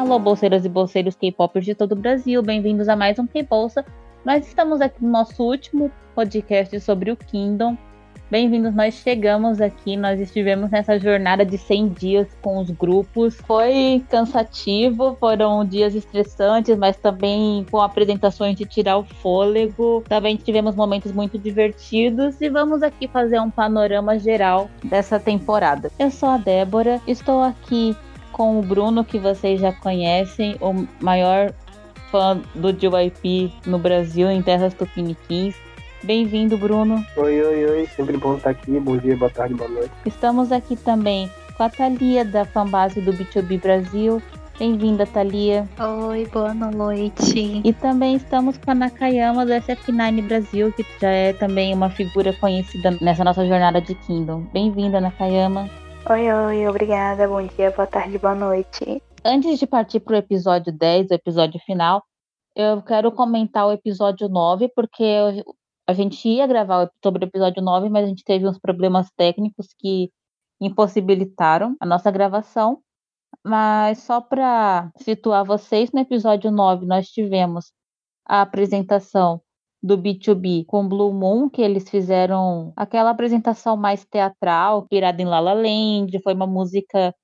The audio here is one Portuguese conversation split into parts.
Alô, bolseiras e bolseiros K-popers de todo o Brasil, bem-vindos a mais um K-Bolsa. Nós estamos aqui no nosso último podcast sobre o Kingdom. Bem-vindos, nós chegamos aqui, nós estivemos nessa jornada de 100 dias com os grupos. Foi cansativo, foram dias estressantes, mas também com apresentações de tirar o fôlego. Também tivemos momentos muito divertidos e vamos aqui fazer um panorama geral dessa temporada. Eu sou a Débora, estou aqui com o Bruno, que vocês já conhecem, o maior fã do JYP no Brasil, em terras tupiniquins. Bem-vindo, Bruno. Oi, oi, oi. Sempre bom estar aqui. Bom dia, boa tarde, boa noite. Estamos aqui também com a Thalia, da fanbase do B2B Brasil. Bem-vinda, Thalia. Oi, boa noite. E também estamos com a Nakayama do SF9 Brasil, que já é também uma figura conhecida nessa nossa jornada de Kingdom. Bem-vinda, Nakayama. Oi, oi, obrigada. Bom dia, boa tarde, boa noite. Antes de partir para o episódio 10, o episódio final, eu quero comentar o episódio 9, porque a gente ia gravar sobre o episódio 9, mas a gente teve uns problemas técnicos que impossibilitaram a nossa gravação. Mas só para situar vocês, no episódio 9 nós tivemos a apresentação do B2B com Blue Moon, que eles fizeram aquela apresentação mais teatral, virada em La La Land, foi uma música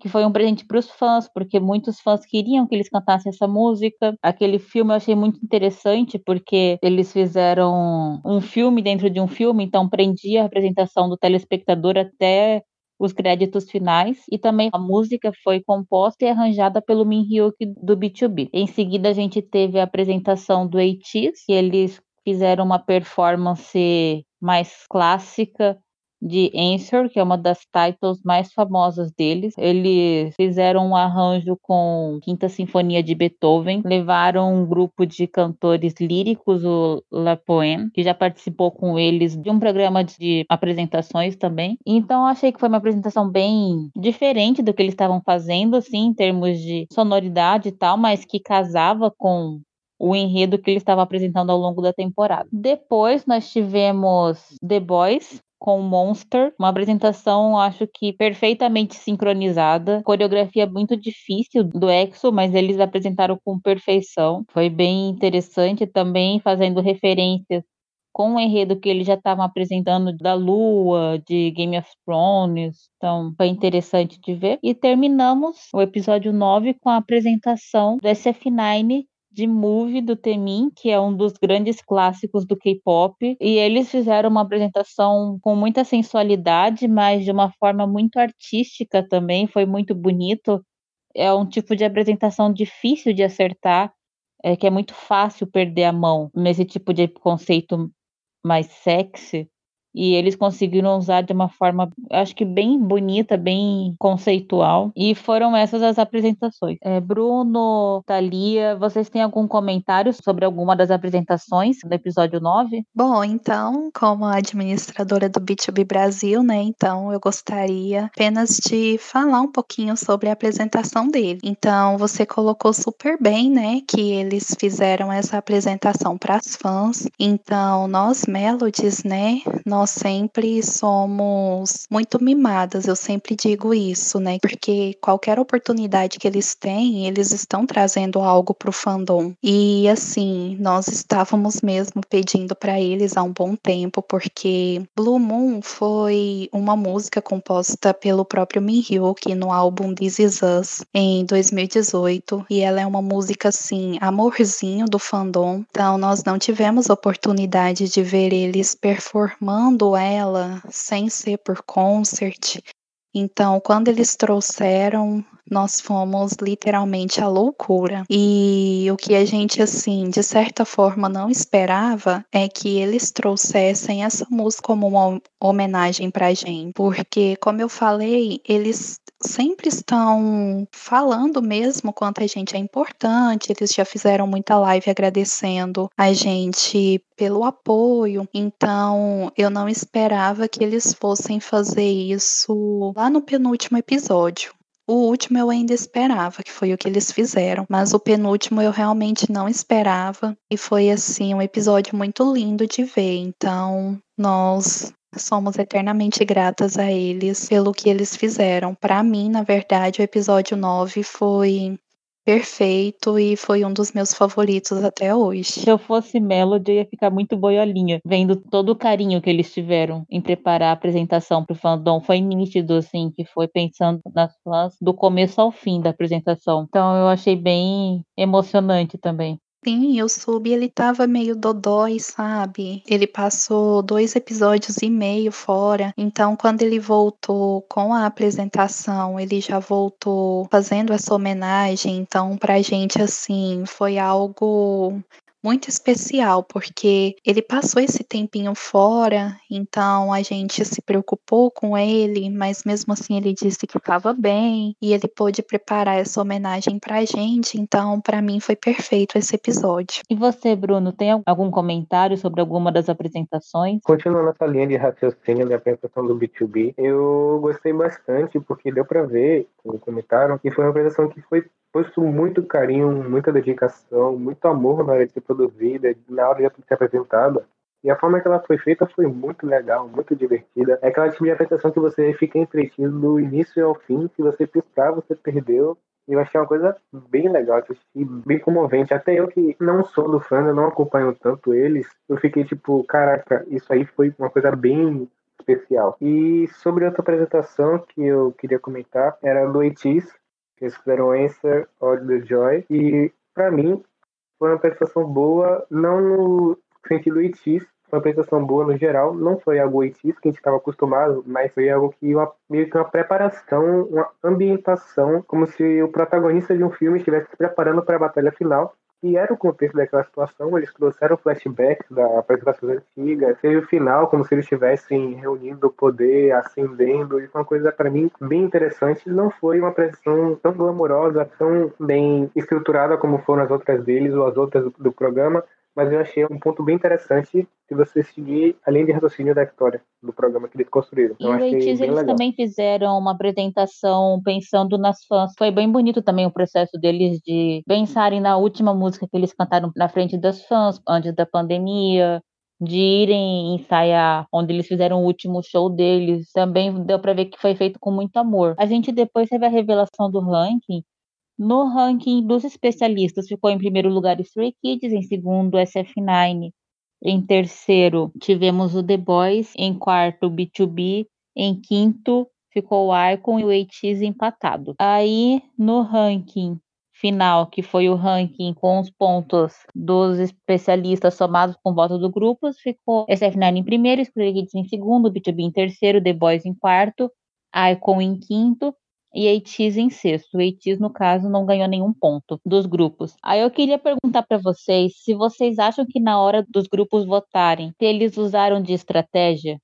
que foi um presente para os fãs, porque muitos fãs queriam que eles cantassem essa música. Aquele filme eu achei muito interessante, porque eles fizeram um filme dentro de um filme, então prendia a apresentação do telespectador até os créditos finais e também a música foi composta e arranjada pelo Min Hyuk do B2B. Em seguida a gente teve a apresentação do ATEEZ, que eles fizeram uma performance mais clássica de Answer, que é uma das titles mais famosas deles. Eles fizeram um arranjo com Quinta Sinfonia de Beethoven, levaram um grupo de cantores líricos, o La Poème, que já participou com eles de um programa de apresentações também. Então achei que foi uma apresentação bem diferente do que eles estavam fazendo, assim, em termos de sonoridade e tal, mas que casava com o enredo que ele estava apresentando ao longo da temporada. Depois nós tivemos The Boys, com Monster, uma apresentação acho que perfeitamente sincronizada, coreografia muito difícil do EXO, mas eles apresentaram com perfeição. Foi bem interessante também fazendo referências com o enredo que eles já estavam apresentando da Lua, de Game of Thrones. Então, foi interessante de ver. E terminamos o episódio 9 com a apresentação do SF9 de Movie do Temin, que é um dos grandes clássicos do K-pop, e eles fizeram uma apresentação com muita sensualidade, mas de uma forma muito artística também, foi muito bonito. É um tipo de apresentação difícil de acertar, é, que é muito fácil perder a mão nesse tipo de conceito mais sexy. E eles conseguiram usar de uma forma, acho que bem bonita, bem conceitual. E foram essas as apresentações. É, Bruno, Thalia, vocês têm algum comentário sobre alguma das apresentações do episódio 9? Bom, então, como administradora do B2B Brasil, né, então eu gostaria apenas de falar um pouquinho sobre a apresentação dele. Então, você colocou super bem, né, que eles fizeram essa apresentação para as fãs. Então, nós Melodies, né, nós nós sempre somos muito mimadas, eu sempre digo isso, né? Porque qualquer oportunidade que eles têm, eles estão trazendo algo pro fandom. E assim, nós estávamos mesmo pedindo para eles há um bom tempo, porque Blue Moon foi uma música composta pelo próprio Min Hyuk no álbum This Is Us em 2018, e ela é uma música assim, amorzinho do fandom. Então nós não tivemos oportunidade de ver eles performando ela sem ser por concert. Então, quando eles trouxeram, nós fomos literalmente à loucura. E o que a gente, assim, de certa forma não esperava é que eles trouxessem essa música como uma homenagem pra gente. Porque, como eu falei, eles sempre estão falando mesmo quanto a gente é importante. Eles já fizeram muita live agradecendo a gente pelo apoio. Então, eu não esperava que eles fossem fazer isso lá no penúltimo episódio. O último eu ainda esperava, que foi o que eles fizeram, mas o penúltimo eu realmente não esperava e foi assim um episódio muito lindo de ver. Então, nós Somos eternamente gratas a eles pelo que eles fizeram. Para mim, na verdade, o episódio 9 foi perfeito e foi um dos meus favoritos até hoje. Se eu fosse Melody, eu ia ficar muito boiolinha, vendo todo o carinho que eles tiveram em preparar a apresentação pro fandom. Foi nítido, assim, que foi pensando nas fãs do começo ao fim da apresentação. Então eu achei bem emocionante também. Sim, o Sub ele tava meio dodói, sabe? Ele passou dois episódios e meio fora. Então, quando ele voltou com a apresentação, ele já voltou fazendo essa homenagem. Então, pra gente, assim, foi algo muito especial, porque ele passou esse tempinho fora, então a gente se preocupou com ele, mas mesmo assim ele disse que estava bem e ele pôde preparar essa homenagem pra gente, então para mim foi perfeito esse episódio. E você, Bruno, tem algum comentário sobre alguma das apresentações? Continuando essa linha de raciocínio da apresentação do B2B, eu gostei bastante porque deu para ver, como comentaram, que foi uma apresentação que foi posto muito carinho, muita dedicação, muito amor na hora de ser produzida, na hora de ser apresentada. E a forma que ela foi feita foi muito legal, muito divertida. É aquela tipo de apresentação que você fica entretido do início ao fim, se você piscar, você perdeu. E eu achei uma coisa bem legal, assisti, bem comovente. Até eu que não sou do fã, eu não acompanho tanto eles, eu fiquei tipo, caraca, isso aí foi uma coisa bem especial. E sobre outra apresentação que eu queria comentar, era do Etis, eles fizeram Answer or the Joy. E, para mim, foi uma prestação boa, não no sentido itis, foi uma prestação boa no geral. Não foi algo itis que a gente estava acostumado, mas foi algo que uma, meio que uma preparação, uma ambientação, como se o protagonista de um filme estivesse se preparando para a batalha final que era o contexto daquela situação. Eles trouxeram flashbacks da apresentação antiga, teve o final como se eles estivessem reunindo o poder, ascendendo, e foi uma coisa para mim bem interessante. Não foi uma apresentação tão glamourosa, tão bem estruturada como foram as outras deles ou as outras do programa, mas eu achei um ponto bem interessante se você seguir a linha de raciocínio da história do programa que eles construíram. Então, e eles legal. também fizeram uma apresentação pensando nas fãs. Foi bem bonito também o processo deles de pensarem na última música que eles cantaram na frente das fãs antes da pandemia, de irem ensaiar onde eles fizeram o último show deles. Também deu para ver que foi feito com muito amor. A gente depois teve a revelação do ranking no ranking dos especialistas, ficou em primeiro lugar Stray Kids, em segundo SF9, em terceiro tivemos o The Boys, em quarto o B2B, em quinto ficou o Icon e o ATEEZ empatado. Aí no ranking final, que foi o ranking com os pontos dos especialistas somados com o voto do grupo, ficou SF9 em primeiro, Stray Kids em segundo, B2B em terceiro, The Boys em quarto, Icon em quinto e Eitis em sexto. O no caso, não ganhou nenhum ponto dos grupos. Aí eu queria perguntar para vocês se vocês acham que na hora dos grupos votarem, eles usaram de estratégia,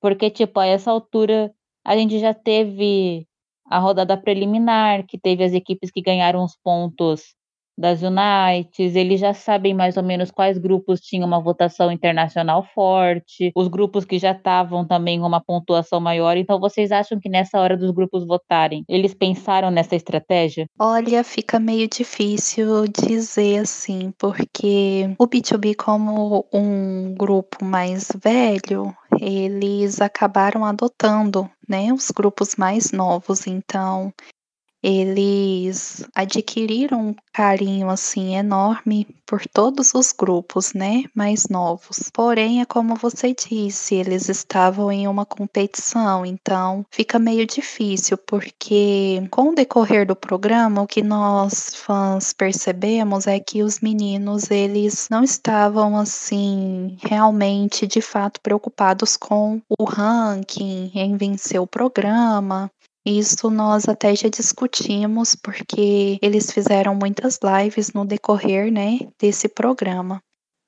porque, tipo, a essa altura a gente já teve a rodada preliminar, que teve as equipes que ganharam os pontos das Unites, eles já sabem mais ou menos quais grupos tinham uma votação internacional forte, os grupos que já estavam também com uma pontuação maior. Então, vocês acham que nessa hora dos grupos votarem, eles pensaram nessa estratégia? Olha, fica meio difícil dizer assim, porque o B2B, como um grupo mais velho, eles acabaram adotando né, os grupos mais novos. Então, eles adquiriram um carinho assim enorme por todos os grupos, né, mais novos. Porém, é como você disse, eles estavam em uma competição, então fica meio difícil porque com o decorrer do programa, o que nós fãs percebemos é que os meninos eles não estavam assim realmente de fato preocupados com o ranking, em vencer o programa. Isso nós até já discutimos porque eles fizeram muitas lives no decorrer, né, desse programa.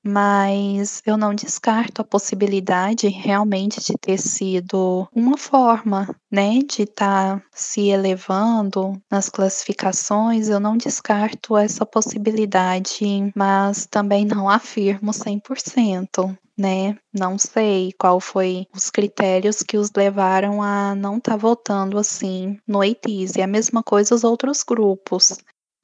Mas eu não descarto a possibilidade realmente de ter sido uma forma, né, de estar tá se elevando nas classificações. Eu não descarto essa possibilidade, mas também não afirmo 100% né? Não sei qual foi os critérios que os levaram a não estar tá votando assim no EITIS. E a mesma coisa os outros grupos,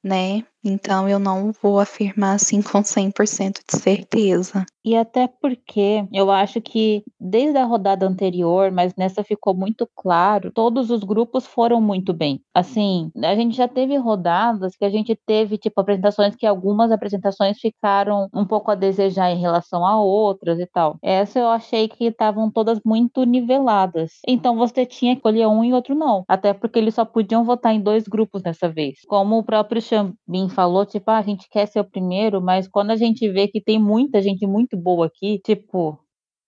né? Então eu não vou afirmar assim com 100% de certeza. E até porque eu acho que desde a rodada anterior, mas nessa ficou muito claro, todos os grupos foram muito bem. Assim, a gente já teve rodadas que a gente teve, tipo, apresentações que algumas apresentações ficaram um pouco a desejar em relação a outras e tal. Essa eu achei que estavam todas muito niveladas. Então você tinha que escolher um e outro não. Até porque eles só podiam votar em dois grupos dessa vez. Como o próprio Xambin falou, tipo, ah, a gente quer ser o primeiro, mas quando a gente vê que tem muita gente muito boa aqui, tipo,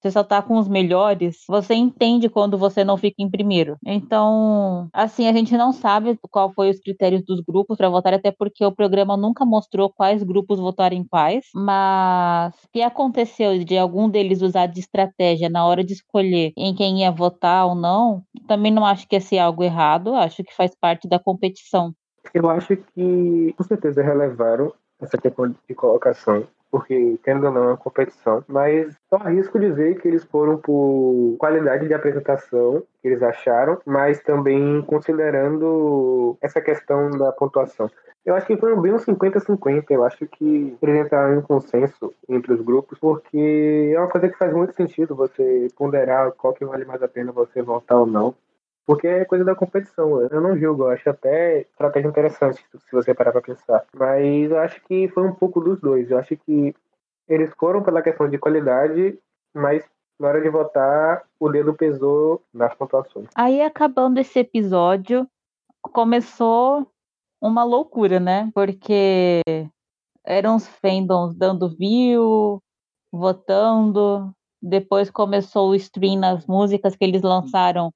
você só tá com os melhores, você entende quando você não fica em primeiro. Então, assim, a gente não sabe qual foi os critérios dos grupos para votar, até porque o programa nunca mostrou quais grupos votaram em quais, mas se aconteceu de algum deles usar de estratégia na hora de escolher em quem ia votar ou não, também não acho que ia ser algo errado, acho que faz parte da competição. Eu acho que com certeza relevaram essa questão de colocação porque, tendo ou não, é uma competição. Mas só arrisco dizer que eles foram por qualidade de apresentação, que eles acharam, mas também considerando essa questão da pontuação. Eu acho que foi bem uns 50-50. Eu acho que eles entraram em consenso entre os grupos, porque é uma coisa que faz muito sentido você ponderar qual que vale mais a pena você votar ou não. Porque é coisa da competição. Eu não julgo, eu acho até estratégia interessante se você parar pra pensar. Mas eu acho que foi um pouco dos dois. Eu acho que eles foram pela questão de qualidade, mas na hora de votar, o dedo pesou nas pontuações. Aí, acabando esse episódio, começou uma loucura, né? Porque eram os fandoms dando view, votando. Depois começou o stream nas músicas que eles lançaram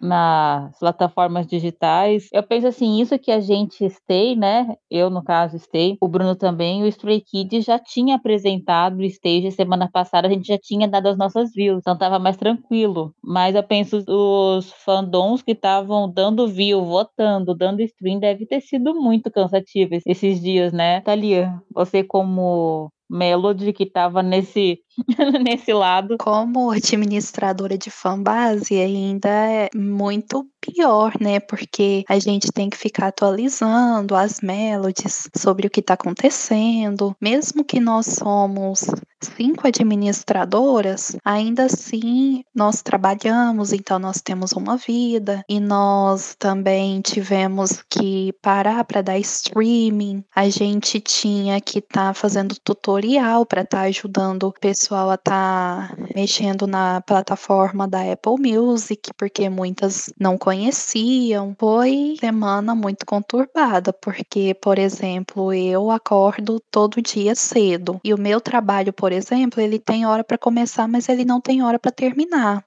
nas plataformas digitais. Eu penso assim, isso que a gente stay, né? Eu, no caso, stay, o Bruno também, o Stray Kids já tinha apresentado o stage semana passada, a gente já tinha dado as nossas views, então tava mais tranquilo. Mas eu penso, os fandoms que estavam dando view, votando, dando stream, deve ter sido muito cansativo esses dias, né? Thalia, você como Melody que estava nesse nesse lado. Como administradora de fanbase, ainda é muito pior, né? Porque a gente tem que ficar atualizando as melodies sobre o que está acontecendo. Mesmo que nós somos cinco administradoras, ainda assim nós trabalhamos, então nós temos uma vida e nós também tivemos que parar para dar streaming. A gente tinha que estar tá fazendo tutorial para estar tá ajudando pessoas pessoal a estar tá mexendo na plataforma da Apple Music, porque muitas não conheciam. Foi semana muito conturbada, porque, por exemplo, eu acordo todo dia cedo e o meu trabalho, por exemplo, ele tem hora para começar, mas ele não tem hora para terminar.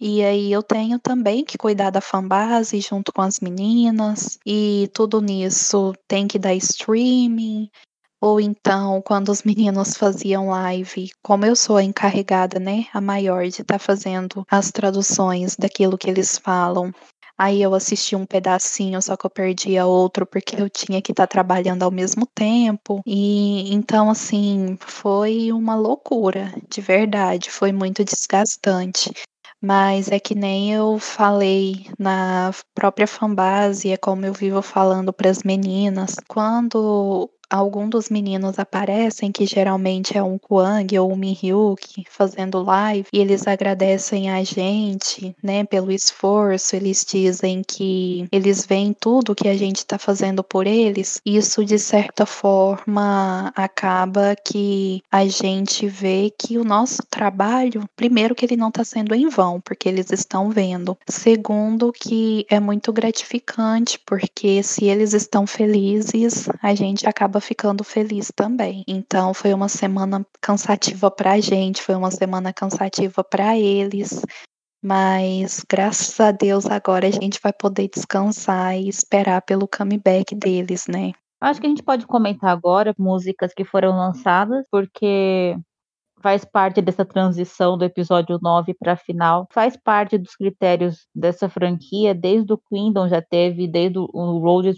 E aí eu tenho também que cuidar da fanbase junto com as meninas. E tudo nisso tem que dar streaming. Ou então, quando os meninos faziam live, como eu sou a encarregada, né, a maior de estar tá fazendo as traduções daquilo que eles falam, Aí eu assisti um pedacinho, só que eu perdia outro porque eu tinha que estar tá trabalhando ao mesmo tempo. E então, assim, foi uma loucura, de verdade, foi muito desgastante. Mas é que nem eu falei na própria fanbase, é como eu vivo falando para as meninas. Quando algum dos meninos aparecem, que geralmente é um Kwang ou um Mihyuk fazendo live, e eles agradecem a gente, né, pelo esforço, eles dizem que eles veem tudo que a gente está fazendo por eles. Isso de certa forma acaba que a gente vê que o nosso trabalho, primeiro que ele não está sendo em vão, porque eles estão vendo. Segundo que é muito gratificante, porque se eles estão felizes, a gente acaba acaba ficando feliz também. Então foi uma semana cansativa pra gente, foi uma semana cansativa para eles. Mas graças a Deus agora a gente vai poder descansar e esperar pelo comeback deles, né? Acho que a gente pode comentar agora músicas que foram lançadas, porque faz parte dessa transição do episódio 9 para a final, faz parte dos critérios dessa franquia, desde o Kingdom já teve, desde o Road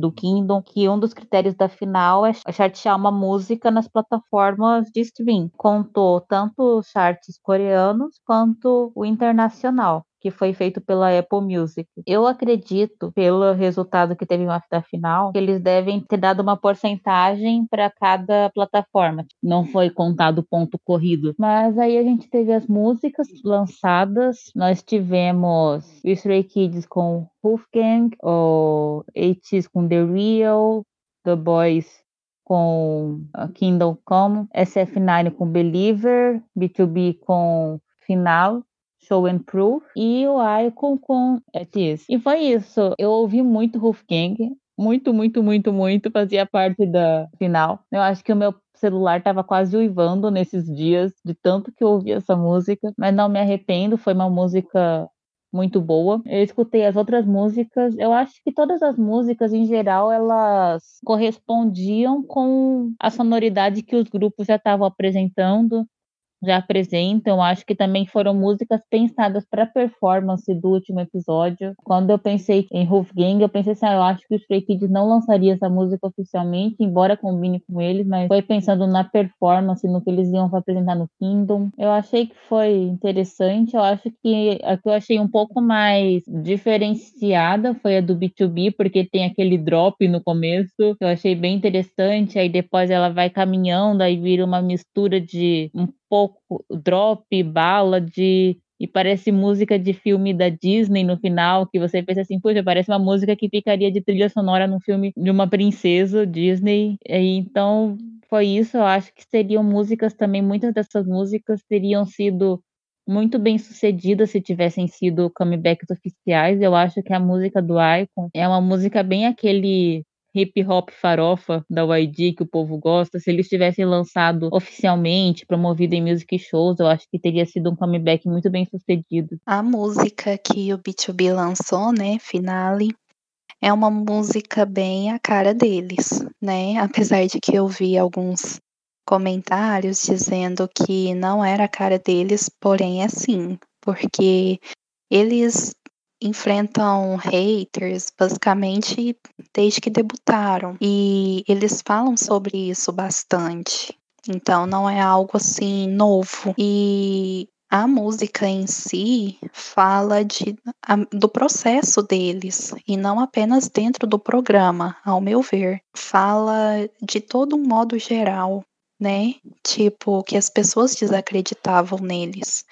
do Kingdom, que um dos critérios da final é chartear uma música nas plataformas de stream. Contou tanto charts coreanos quanto o internacional que foi feito pela Apple Music. Eu acredito, pelo resultado que teve da final, que eles devem ter dado uma porcentagem para cada plataforma. Não foi contado ponto corrido. Mas aí a gente teve as músicas lançadas. Nós tivemos o Stray Kids com Wolfgang, o ATEEZ com The Real, The Boys com Kingdom Come, SF9 com Believer, B2B com Final, Show and Proof e o Icon com It E foi isso. Eu ouvi muito Wolfgang, muito, muito, muito, muito, fazia parte da final. Eu acho que o meu celular estava quase uivando nesses dias, de tanto que eu ouvi essa música, mas não me arrependo, foi uma música muito boa. Eu escutei as outras músicas, eu acho que todas as músicas em geral elas correspondiam com a sonoridade que os grupos já estavam apresentando já apresentam. Acho que também foram músicas pensadas para performance do último episódio. Quando eu pensei em Wolfgang, eu pensei assim, ah, eu acho que o Stray Kids não lançaria essa música oficialmente, embora combine com eles, mas foi pensando na performance, no que eles iam apresentar no Kingdom. Eu achei que foi interessante. Eu acho que a que eu achei um pouco mais diferenciada foi a do B2B, porque tem aquele drop no começo, que eu achei bem interessante. Aí depois ela vai caminhando, aí vira uma mistura de um pouco drop, ballad e parece música de filme da Disney no final, que você pensa assim, poxa, parece uma música que ficaria de trilha sonora num filme de uma princesa Disney. E, então foi isso, eu acho que seriam músicas também, muitas dessas músicas teriam sido muito bem sucedidas se tivessem sido comebacks oficiais. Eu acho que a música do Icon é uma música bem aquele hip hop farofa da YG que o povo gosta, se eles tivessem lançado oficialmente, promovido em music shows, eu acho que teria sido um comeback muito bem sucedido. A música que o B2B lançou, né, Finale, é uma música bem a cara deles, né? Apesar de que eu vi alguns comentários dizendo que não era a cara deles, porém é sim, porque eles enfrentam haters basicamente desde que debutaram e eles falam sobre isso bastante. Então não é algo assim novo e a música em si fala de, a, do processo deles e não apenas dentro do programa, ao meu ver. Fala de todo um modo geral, né? Tipo, que as pessoas desacreditavam neles.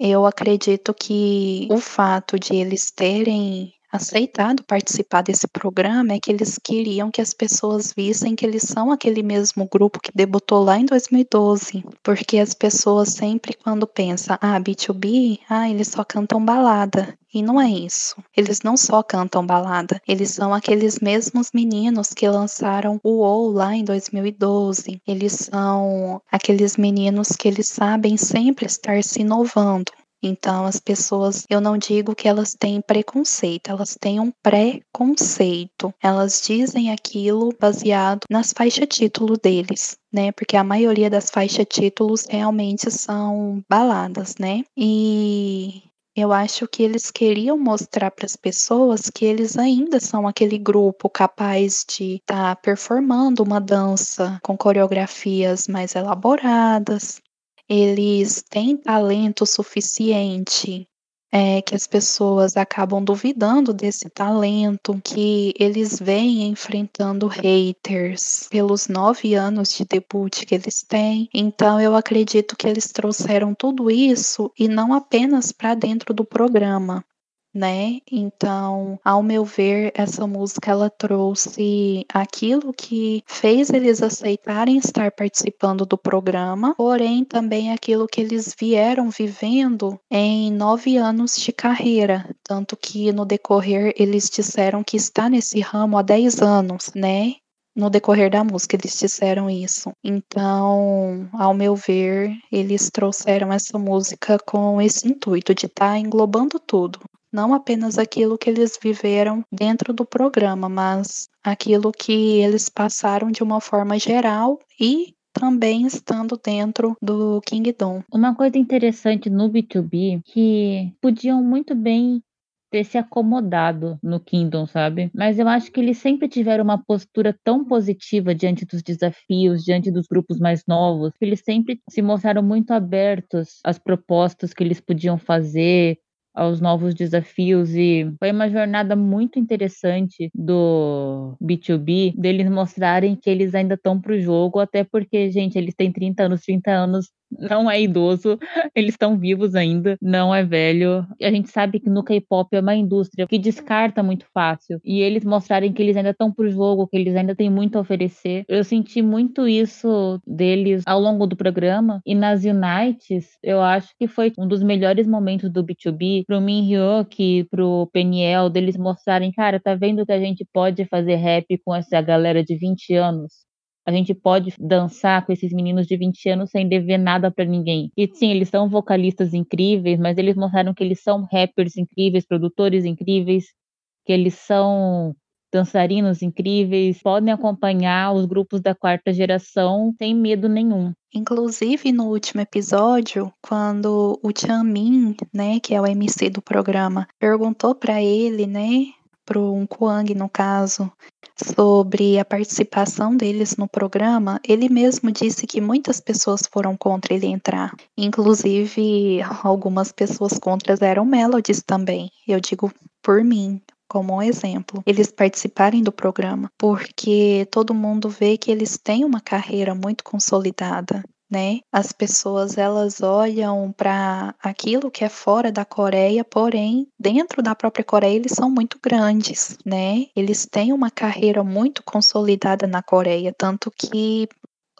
Eu acredito que o fato de eles terem aceitado participar desse programa é que eles queriam que as pessoas vissem que eles são aquele mesmo grupo que debutou lá em 2012, porque as pessoas sempre quando pensam, ah, B2B, ah, eles só cantam balada. E não é isso. Eles não só cantam balada, eles são aqueles mesmos meninos que lançaram o OU lá em 2012. Eles são aqueles meninos que eles sabem sempre estar se inovando. Então, as pessoas, eu não digo que elas têm preconceito, elas têm um pré-conceito. Elas dizem aquilo baseado nas faixas título deles, né? Porque a maioria das faixas títulos realmente são baladas, né? E eu acho que eles queriam mostrar para as pessoas que eles ainda são aquele grupo capaz de estar tá performando uma dança com coreografias mais elaboradas. Eles têm talento suficiente é, que as pessoas acabam duvidando desse talento, que eles vêm enfrentando haters pelos nove anos de debut que eles têm. Então, eu acredito que eles trouxeram tudo isso e não apenas para dentro do programa, né? Então, ao meu ver, essa música ela trouxe aquilo que fez eles aceitarem estar participando do programa, porém também aquilo que eles vieram vivendo em nove anos de carreira, tanto que no decorrer eles disseram que está nesse ramo há dez anos, né? no decorrer da música, eles disseram isso. Então, ao meu ver, eles trouxeram essa música com esse intuito de estar tá englobando tudo não apenas aquilo que eles viveram dentro do programa, mas aquilo que eles passaram de uma forma geral e também estando dentro do Kingdom. Uma coisa interessante no B2B que podiam muito bem ter se acomodado no Kingdom, sabe? Mas eu acho que eles sempre tiveram uma postura tão positiva diante dos desafios, diante dos grupos mais novos, que eles sempre se mostraram muito abertos às propostas que eles podiam fazer, aos novos desafios e foi uma jornada muito interessante do B2B deles mostrarem que eles ainda estão pro jogo, até porque, gente, eles têm 30 anos, 30 anos não é idoso, eles estão vivos ainda, não é velho. A gente sabe que no K-pop é uma indústria que descarta muito fácil. E eles mostrarem que eles ainda estão pro jogo, que eles ainda têm muito a oferecer. Eu senti muito isso deles ao longo do programa. E nas Unites, eu acho que foi um dos melhores momentos do B2B pro Min Hyuk, pro Peniel, deles mostrarem, cara, tá vendo que a gente pode fazer rap com essa galera de 20 anos? A gente pode dançar com esses meninos de 20 anos sem dever nada para ninguém. E sim, eles são vocalistas incríveis, mas eles mostraram que eles são rappers incríveis, produtores incríveis, que eles são dançarinos incríveis, podem acompanhar os grupos da quarta geração sem medo nenhum. Inclusive, no último episódio, quando o Chamin, né, que é o MC do programa, perguntou para ele, né, pro um Kwang no caso, sobre a participação deles no programa, ele mesmo disse que muitas pessoas foram contra ele entrar. Inclusive, algumas pessoas contra eram Melodies também. Eu digo por mim, como um exemplo, eles participarem do programa, porque todo mundo vê que eles têm uma carreira muito consolidada né? As pessoas elas olham para aquilo que é fora da Coreia, porém, dentro da própria Coreia eles são muito grandes, né? Eles têm uma carreira muito consolidada na Coreia, tanto que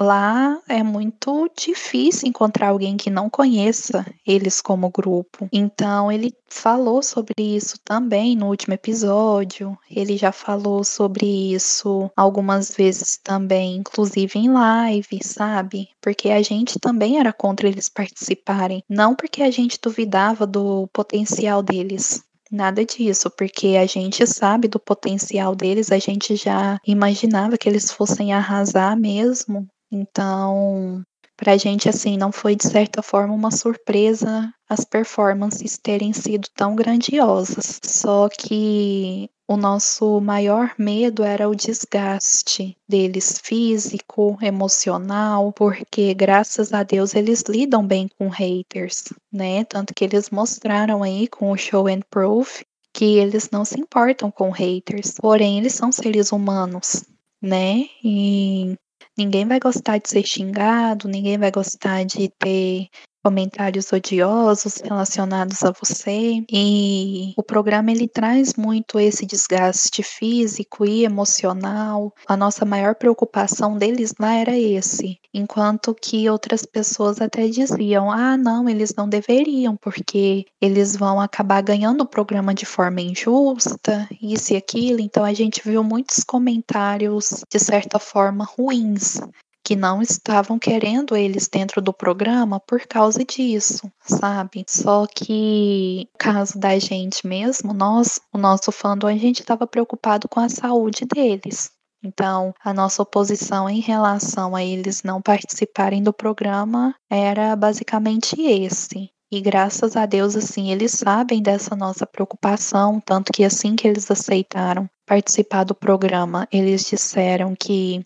Lá é muito difícil encontrar alguém que não conheça eles como grupo. Então, ele falou sobre isso também no último episódio. Ele já falou sobre isso algumas vezes também, inclusive em live, sabe? Porque a gente também era contra eles participarem. Não porque a gente duvidava do potencial deles, Nada disso, porque a gente sabe do potencial deles, a gente já imaginava que eles fossem arrasar mesmo então, pra gente, assim, não foi de certa forma uma surpresa as performances terem sido tão grandiosas. Só que o nosso maior medo era o desgaste deles físico, emocional, porque graças a Deus eles lidam bem com haters, né? Tanto que eles mostraram aí com o show and proof que eles não se importam com haters, porém eles são seres humanos, né? E Ninguém vai gostar de ser xingado, ninguém vai gostar de ter comentários odiosos relacionados a você e o programa ele traz muito esse desgaste físico e emocional. A nossa maior preocupação deles lá era esse, enquanto que outras pessoas até diziam: "Ah, não, eles não deveriam, porque eles vão acabar ganhando o programa de forma injusta, isso e aquilo". Então a gente viu muitos comentários de certa forma ruins que não estavam querendo eles dentro do programa por causa disso, sabe? Só que caso da gente mesmo, nós, o nosso fandom, a gente estava preocupado com a saúde deles. Então, a nossa oposição em relação a eles não participarem do programa era basicamente esse. E graças a Deus, assim, eles sabem dessa nossa preocupação, tanto que assim que eles aceitaram participar do programa, eles disseram que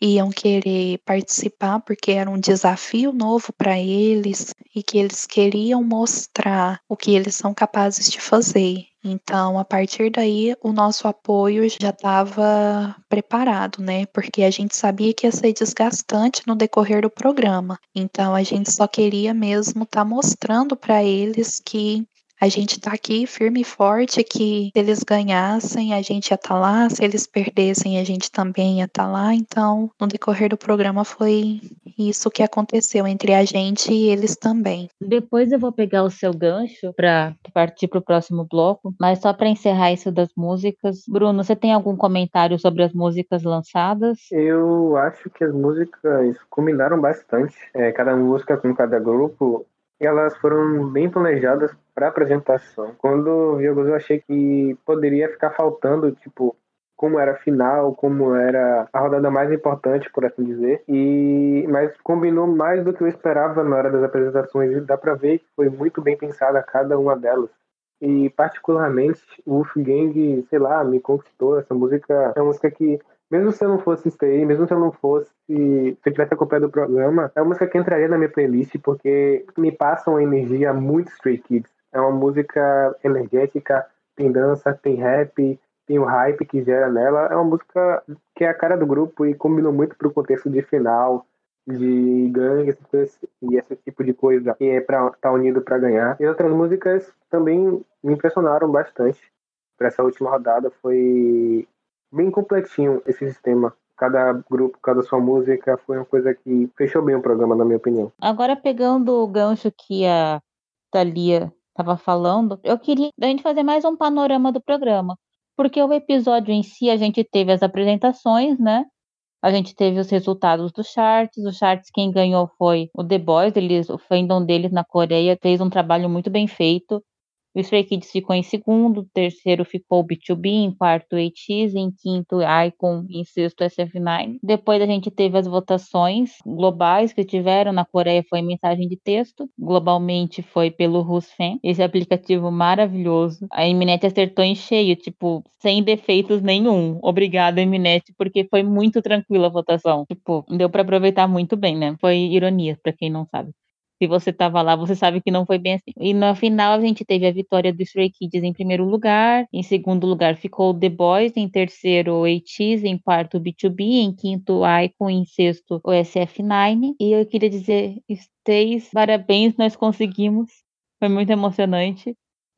iam querer participar porque era um desafio novo para eles e que eles queriam mostrar o que eles são capazes de fazer. Então, a partir daí, o nosso apoio já estava preparado, né? Porque a gente sabia que ia ser desgastante no decorrer do programa. Então, a gente só queria mesmo estar tá mostrando para eles que a gente está aqui firme e forte que se eles ganhassem, a gente ia estar tá lá, se eles perdessem, a gente também ia estar tá lá. Então, no decorrer do programa foi isso que aconteceu entre a gente e eles também. Depois eu vou pegar o seu gancho para partir para o próximo bloco, mas só para encerrar isso das músicas, Bruno, você tem algum comentário sobre as músicas lançadas? Eu acho que as músicas combinaram bastante. É, cada música com cada grupo elas foram bem planejadas para apresentação. Quando vi eu achei que poderia ficar faltando, tipo, como era a final, como era a rodada mais importante, por assim dizer. E mas combinou mais do que eu esperava na hora das apresentações. E dá para ver que foi muito bem pensada cada uma delas. E particularmente o Wolfgang, sei lá, me conquistou. Essa música é uma música que mesmo se eu não fosse stay, mesmo se eu não fosse, se eu tivesse acompanhado o programa, é uma música que entraria na minha playlist porque me passa uma energia muito Stray Kids. É uma música energética, tem dança, tem rap, tem o hype que gera nela. É uma música que é a cara do grupo e combinou muito pro contexto de final, de gangue e esse tipo de coisa que é para estar tá unido para ganhar. E outras músicas também me impressionaram bastante. Para essa última rodada foi bem completinho esse sistema. Cada grupo, cada sua música foi uma coisa que fechou bem o programa, na minha opinião. Agora pegando o gancho que a Thalia estava falando, eu queria a gente fazer mais um panorama do programa. Porque o episódio em si a gente teve as apresentações, né? A gente teve os resultados dos charts. Os charts quem ganhou foi o The Boys, eles, o fandom deles na Coreia fez um trabalho muito bem feito. O Stray Kids ficou em segundo, terceiro ficou o B2B, em quarto ATEEZ, em quinto Icon, em sexto SF9. Depois a gente teve as votações globais que tiveram na Coreia foi mensagem de texto, globalmente foi pelo Rusfen, esse aplicativo maravilhoso. A Mnet acertou em cheio, tipo, sem defeitos nenhum. Obrigada, Mnet, porque foi muito tranquila a votação. Tipo, deu para aproveitar muito bem, né? Foi ironia, para quem não sabe se você estava lá, você sabe que não foi bem assim. E na final a gente teve a vitória do Stray Kids em primeiro lugar, em segundo lugar ficou The Boys, em terceiro o ATEEZ, em quarto o B2B, em quinto o Icon, em sexto o SF9. E eu queria dizer, Stays, parabéns, nós conseguimos. Foi muito emocionante.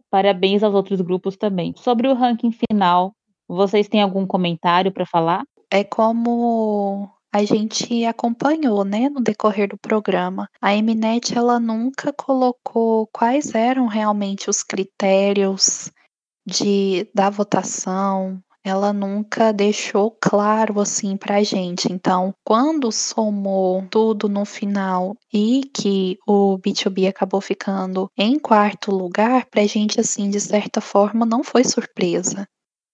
Parabéns aos outros grupos também. Sobre o ranking final, vocês têm algum comentário para falar? É como a gente acompanhou, né, no decorrer do programa. A Mnet ela nunca colocou quais eram realmente os critérios de da votação. Ela nunca deixou claro assim pra gente. Então, quando somou tudo no final e que o B2B acabou ficando em quarto lugar, pra gente assim, de certa forma, não foi surpresa.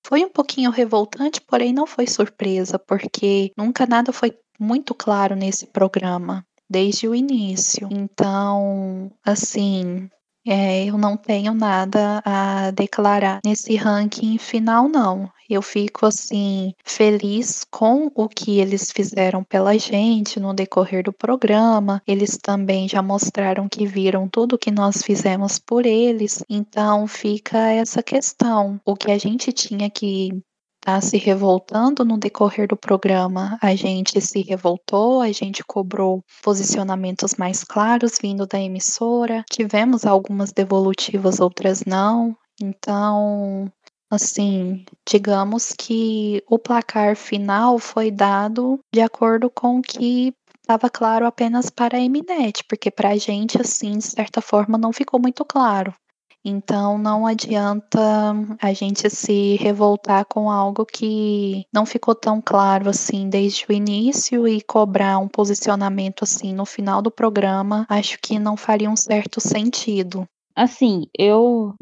Foi um pouquinho revoltante, porém não foi surpresa, porque nunca nada foi muito claro nesse programa, desde o início. Então, assim, é, eu não tenho nada a declarar nesse ranking final, não. Eu fico assim feliz com o que eles fizeram pela gente no decorrer do programa. Eles também já mostraram que viram tudo que nós fizemos por eles. Então fica essa questão. O que a gente tinha que tá se revoltando no decorrer do programa. A gente se revoltou, a gente cobrou posicionamentos mais claros vindo da emissora. Tivemos algumas devolutivas, outras não. Então, assim, digamos que o placar final foi dado de acordo com o que estava claro apenas para a Mnet, porque para a gente, assim, de certa forma, não ficou muito claro. Então não adianta a gente se revoltar com algo que não ficou tão claro assim desde o início e cobrar um posicionamento assim no final do programa, acho que não faria um certo sentido. Assim, eu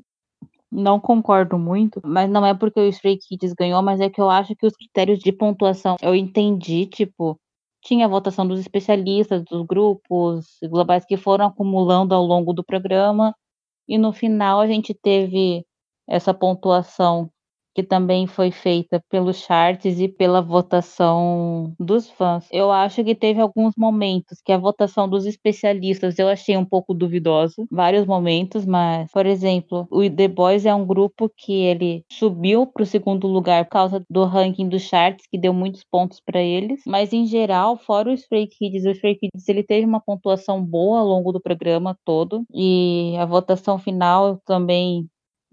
não concordo muito, mas não é porque o Stray Kids ganhou, mas é que eu acho que os critérios de pontuação eu entendi, tipo, tinha a votação dos especialistas, dos grupos globais que foram acumulando ao longo do programa, e no final a gente teve essa pontuação que também foi feita pelos charts e pela votação dos fãs. Eu acho que teve alguns momentos que a votação dos especialistas eu achei um pouco duvidosa, vários momentos, mas, por exemplo, o The Boys é um grupo que ele subiu para o segundo lugar por causa do ranking dos charts, que deu muitos pontos para eles, mas em geral, fora o Stray Kids, o Stray Kids ele teve uma pontuação boa ao longo do programa todo e a votação final também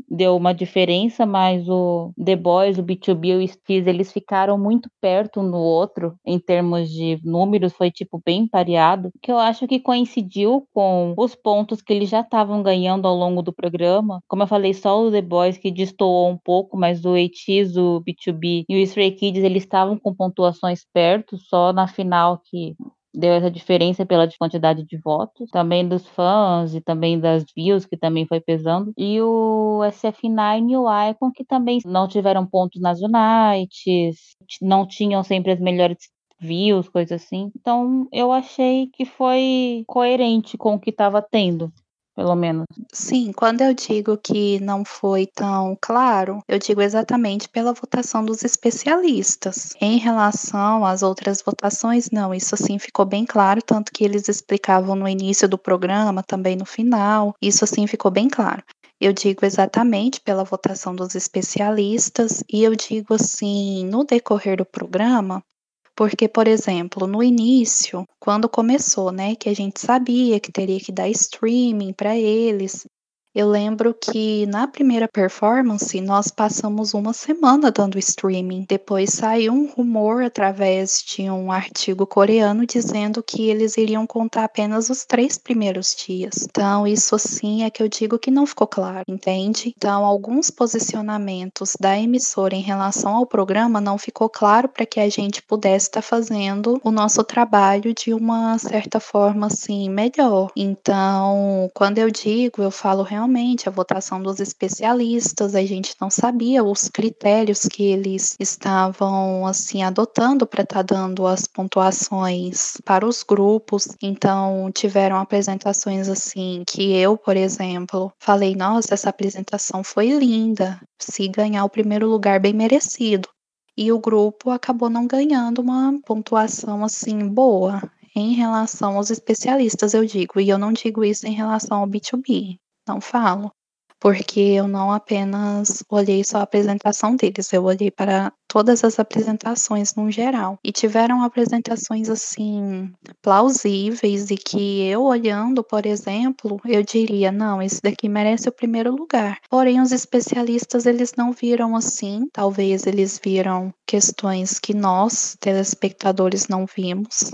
deu uma diferença, mas o The Boys, o B2B e o Steez, eles ficaram muito perto um no outro em termos de números, foi tipo bem pareado, que eu acho que coincidiu com os pontos que eles já estavam ganhando ao longo do programa. Como eu falei, só o The Boys que destoou um pouco, mas o ATEEZ, o B2B e o Stray Kids, eles estavam com pontuações perto, só na final que deu essa diferença pela quantidade de votos, também dos fãs e também das views, que também foi pesando. E o SF9 e o Icon, que também não tiveram pontos nas Unites, não tinham sempre as melhores views, coisas assim. Então, eu achei que foi coerente com o que estava tendo pelo menos. Sim, quando eu digo que não foi tão claro, eu digo exatamente pela votação dos especialistas. Em relação às outras votações, não, isso assim ficou bem claro, tanto que eles explicavam no início do programa, também no final, isso assim ficou bem claro. Eu digo exatamente pela votação dos especialistas e eu digo assim, no decorrer do programa, porque, por exemplo, no início, quando começou, né, que a gente sabia que teria que dar streaming para eles, eu lembro que na primeira performance nós passamos uma semana dando streaming. Depois saiu um rumor através de um artigo coreano dizendo que eles iriam contar apenas os três primeiros dias. Então, isso sim é que eu digo que não ficou claro, entende? Então, alguns posicionamentos da emissora em relação ao programa não ficou claro para que a gente pudesse estar tá fazendo o nosso trabalho de uma certa forma assim melhor. Então, quando eu digo, eu falo realmente realmente a votação dos especialistas, a gente não sabia os critérios que eles estavam assim adotando para estar tá dando as pontuações para os grupos. Então, tiveram apresentações assim que eu, por exemplo, falei: "Nossa, essa apresentação foi linda. Se ganhar o primeiro lugar bem merecido". E o grupo acabou não ganhando uma pontuação assim boa em relação aos especialistas, eu digo, e eu não digo isso em relação ao B2B não falo, porque eu não apenas olhei só a apresentação deles, eu olhei para todas as apresentações no geral. E tiveram apresentações assim plausíveis e que eu olhando, por exemplo, eu diria, não, esse daqui merece o primeiro lugar. Porém, os especialistas eles não viram assim, talvez eles viram questões que nós, telespectadores, não vimos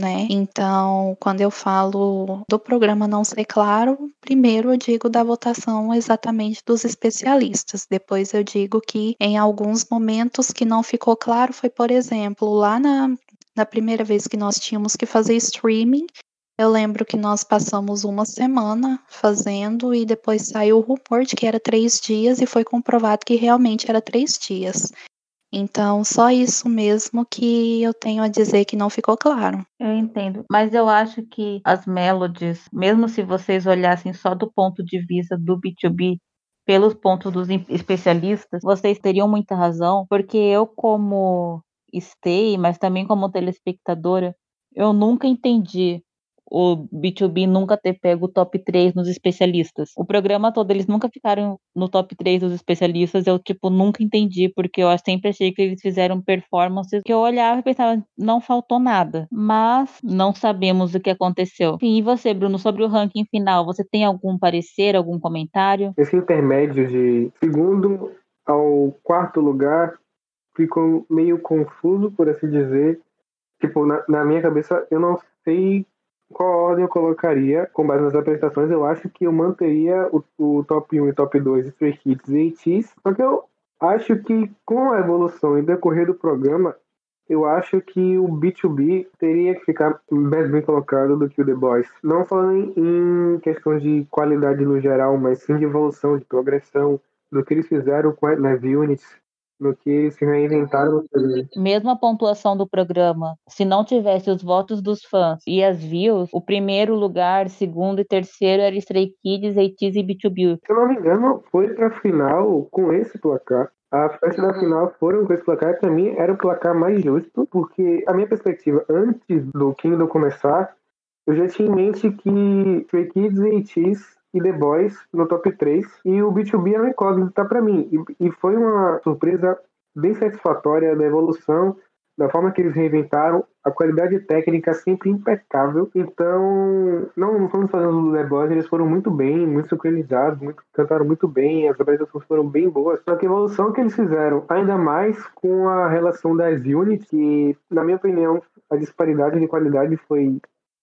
né? Então, quando eu falo do programa não ser claro, primeiro eu digo da votação exatamente dos especialistas. Depois eu digo que em alguns momentos que não ficou claro foi, por exemplo, lá na, na primeira vez que nós tínhamos que fazer streaming, eu lembro que nós passamos uma semana fazendo e depois saiu o rumor de que era três dias e foi comprovado que realmente era três dias. Então, só isso mesmo que eu tenho a dizer que não ficou claro. Eu entendo, mas eu acho que as melodies, mesmo se vocês olhassem só do ponto de vista do B2B, pelos pontos dos especialistas, vocês teriam muita razão, porque eu como stay, mas também como telespectadora, eu nunca entendi o B2B nunca ter pego o top 3 nos especialistas. O programa todo, eles nunca ficaram no top 3 dos especialistas. Eu, tipo, nunca entendi, porque eu sempre achei que eles fizeram performances que eu olhava e pensava, não faltou nada. Mas não sabemos o que aconteceu. E você, Bruno, sobre o ranking final, você tem algum parecer, algum comentário? Esse intermédio de segundo ao quarto lugar ficou meio confuso, por assim dizer. Tipo, na, na minha cabeça, eu não sei qual ordem eu colocaria com base nas apresentações? Eu acho que eu manteria o, o top 1 e top 2 Stray Kids e ATEEZ, só que eu acho que com a evolução e decorrer do programa, eu acho que o B2B teria que ficar mais bem colocado do que o The Boys. Não falando em questões de qualidade no geral, mas sim de evolução, de progressão, do que eles fizeram com a Live Units, no que se reinventaram Mesmo a pontuação do programa, se não tivesse os votos dos fãs e as views, o primeiro lugar, segundo e terceiro era Stray Kids, ATEEZ e B2B. Se eu não me engano, foi pra final com esse placar. A festa da final foram com esse placar, para mim era o placar mais justo, porque a minha perspectiva antes do Kingdom começar, eu já tinha em mente que Stray Kids e ATEEZ e The Boys no top 3. E o B2B é uma incógnita para mim. E, e foi uma surpresa bem satisfatória da evolução, da forma que eles reinventaram, a qualidade técnica sempre impecável. Então, não, não estamos falando do The Boys, eles foram muito bem, muito sincronizados, muito, cantaram muito bem, as apresentações foram bem boas. Só que a evolução que eles fizeram, ainda mais com a relação das units, que, na minha opinião, a disparidade de qualidade foi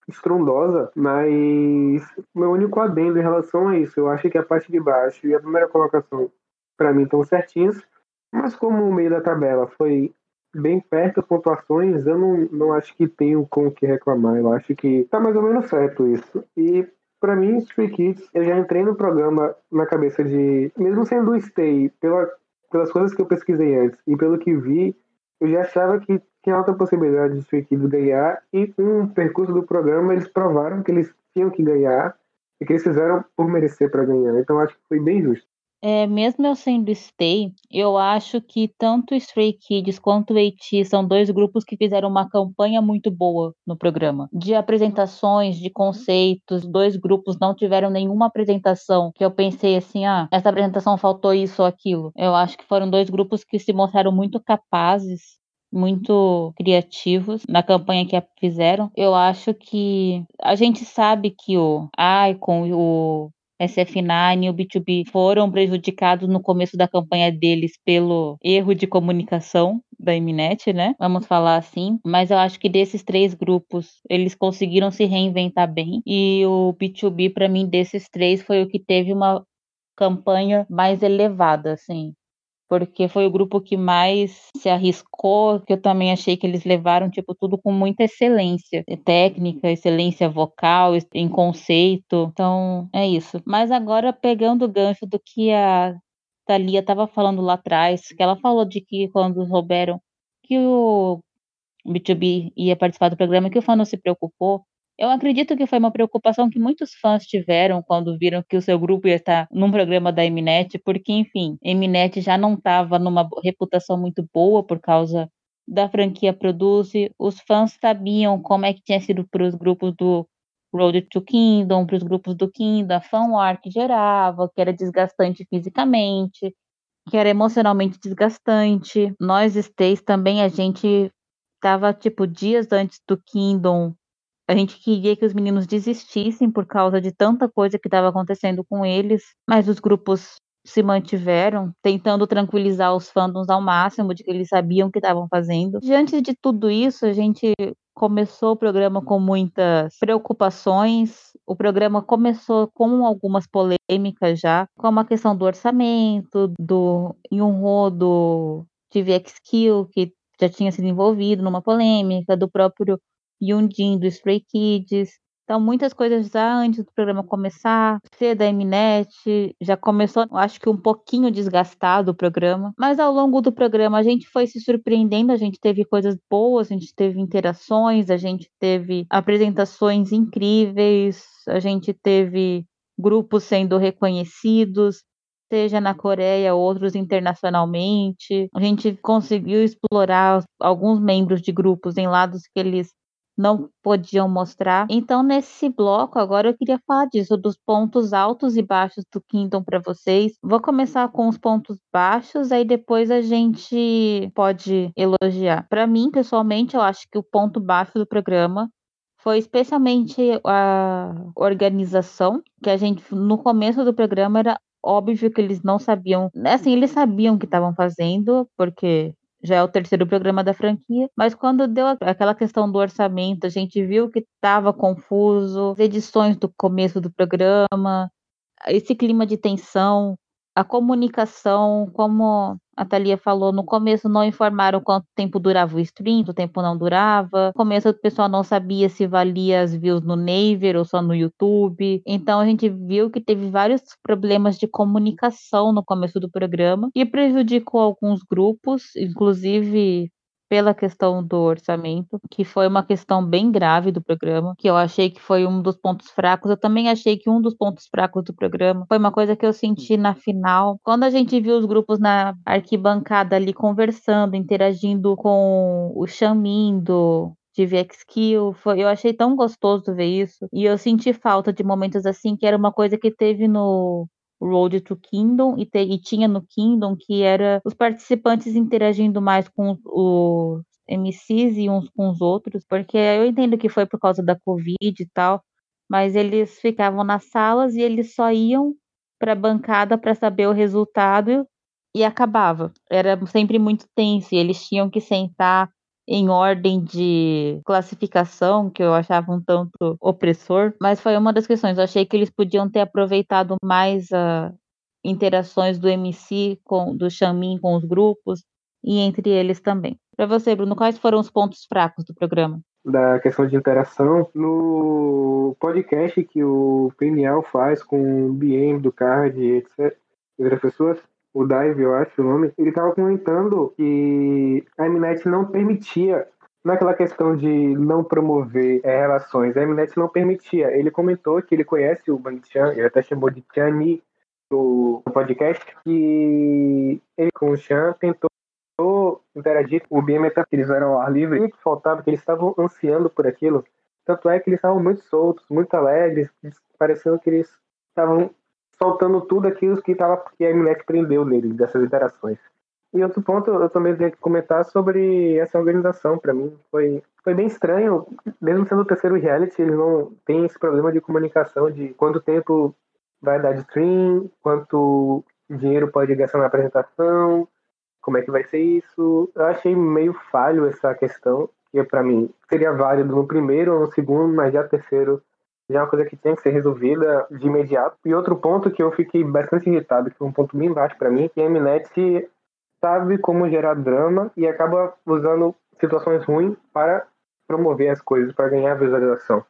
estrondosa, mas meu único adendo em relação a isso, eu acho que a parte de baixo e a primeira colocação, para mim, estão certinhos, mas como o meio da tabela foi bem perto pontuações, eu não, não acho que tenho com o que reclamar, eu acho que tá mais ou menos certo isso. E para mim, Stray Kids, eu já entrei no programa na cabeça de, mesmo sendo o Stay, pela, pelas coisas que eu pesquisei antes e pelo que vi, eu já achava que tinha alta possibilidade de sua equipe ganhar e com o percurso do programa eles provaram que eles tinham que ganhar e que eles fizeram por merecer para ganhar. Então acho que foi bem justo. É, mesmo eu sendo Stay, eu acho que tanto Stray Kids quanto AT são dois grupos que fizeram uma campanha muito boa no programa. De apresentações, de conceitos, dois grupos não tiveram nenhuma apresentação que eu pensei assim, ah, essa apresentação faltou isso ou aquilo. Eu acho que foram dois grupos que se mostraram muito capazes muito criativos na campanha que fizeram. Eu acho que a gente sabe que o Icon, o SF9 e o B2B foram prejudicados no começo da campanha deles pelo erro de comunicação da Mnet, né? Vamos falar assim. Mas eu acho que desses três grupos, eles conseguiram se reinventar bem. E o B2B, para mim, desses três, foi o que teve uma campanha mais elevada, assim porque foi o grupo que mais se arriscou, que eu também achei que eles levaram tipo tudo com muita excelência técnica, excelência vocal, em conceito. Então, é isso. Mas agora pegando o gancho do que a Thalia estava falando lá atrás, que ela falou de que quando souberam que o B2B ia participar do programa, que o fã não se preocupou, eu acredito que foi uma preocupação que muitos fãs tiveram quando viram que o seu grupo ia estar num programa da Mnet, porque, enfim, Mnet já não estava numa reputação muito boa por causa da franquia Produce. Os fãs sabiam como é que tinha sido para os grupos do Road to Kingdom, para os grupos do Kingdom, a fanwar que gerava, que era desgastante fisicamente, que era emocionalmente desgastante. Nós, Stays, também a gente estava tipo dias antes do Kingdom a gente queria que os meninos desistissem por causa de tanta coisa que estava acontecendo com eles, mas os grupos se mantiveram, tentando tranquilizar os fandoms ao máximo de que eles sabiam o que estavam fazendo. Diante de tudo isso, a gente começou o programa com muitas preocupações. O programa começou com algumas polêmicas já, como a questão do orçamento, do Yunho do TVX Kill, que já tinha sido envolvido numa polêmica, do próprio Yundin do Stray Kids. Então, muitas coisas já antes do programa começar, ser da Mnet, já começou, acho que um pouquinho desgastado o programa. Mas ao longo do programa a gente foi se surpreendendo, a gente teve coisas boas, a gente teve interações, a gente teve apresentações incríveis, a gente teve grupos sendo reconhecidos, seja na Coreia, outros internacionalmente. A gente conseguiu explorar alguns membros de grupos em lados que eles não podiam mostrar. Então, nesse bloco, agora eu queria falar disso, dos pontos altos e baixos do Kingdom para vocês. Vou começar com os pontos baixos, aí depois a gente pode elogiar. Para mim, pessoalmente, eu acho que o ponto baixo do programa foi especialmente a organização, que a gente, no começo do programa, era óbvio que eles não sabiam, assim, eles sabiam o que estavam fazendo, porque já é o terceiro programa da franquia, mas quando deu aquela questão do orçamento, a gente viu que estava confuso, edições do começo do programa, esse clima de tensão, a comunicação, como a Thalia falou, no começo não informaram quanto tempo durava o stream, o tempo não durava. No começo o pessoal não sabia se valia as views no Naver ou só no YouTube. Então a gente viu que teve vários problemas de comunicação no começo do programa e prejudicou alguns grupos, inclusive pela questão do orçamento, que foi uma questão bem grave do programa, que eu achei que foi um dos pontos fracos. Eu também achei que um dos pontos fracos do programa foi uma coisa que eu senti na final, quando a gente viu os grupos na arquibancada ali conversando, interagindo com o Xamin do de VX Kill, foi, eu achei tão gostoso ver isso, e eu senti falta de momentos assim, que era uma coisa que teve no Road to Kingdom e, te, e, tinha no Kingdom que era os participantes interagindo mais com os, os MCs e uns com os outros, porque eu entendo que foi por causa da Covid e tal, mas eles ficavam nas salas e eles só iam para a bancada para saber o resultado e acabava. Era sempre muito tenso e eles tinham que sentar em ordem de classificação, que eu achava um tanto opressor, mas foi uma das questões. Eu achei que eles podiam ter aproveitado mais as interações do MC com do Xamin com os grupos e entre eles também. Para você, Bruno, quais foram os pontos fracos do programa? Da questão de interação, no podcast que o PNL faz com o BM do Card, etc., outras pessoas, o Dive, eu acho o nome, ele estava comentando que a Mnet não permitia naquela questão de não promover é, relações, a Mnet não permitia. Ele comentou que ele conhece o Bang Chan, ele até chamou de Tiani, do podcast que ele com o Chan tentou interagir com o Biemetar, que eles eram ao ar livre, e que faltava, que eles estavam ansiando por aquilo. Tanto é que eles estavam muito soltos, muito alegres, parecendo que eles estavam soltando tudo aquilo que, tava, que a Mnet prendeu neles, dessas interações. E outro ponto, eu também tenho que comentar sobre essa organização. Para mim, foi, foi bem estranho. Mesmo sendo o terceiro reality, eles não têm esse problema de comunicação de quanto tempo vai dar de stream, quanto dinheiro pode gastar na apresentação, como é que vai ser isso. Eu achei meio falho essa questão, que para mim seria válido no primeiro ou no segundo, mas já terceiro já é uma coisa que tinha que ser resolvida de imediato. E outro ponto que eu fiquei bastante irritado, que foi um ponto bem baixo para mim, que a Mnet sabe como gerar drama e acaba usando situações ruins para promover as coisas, para ganhar visualização.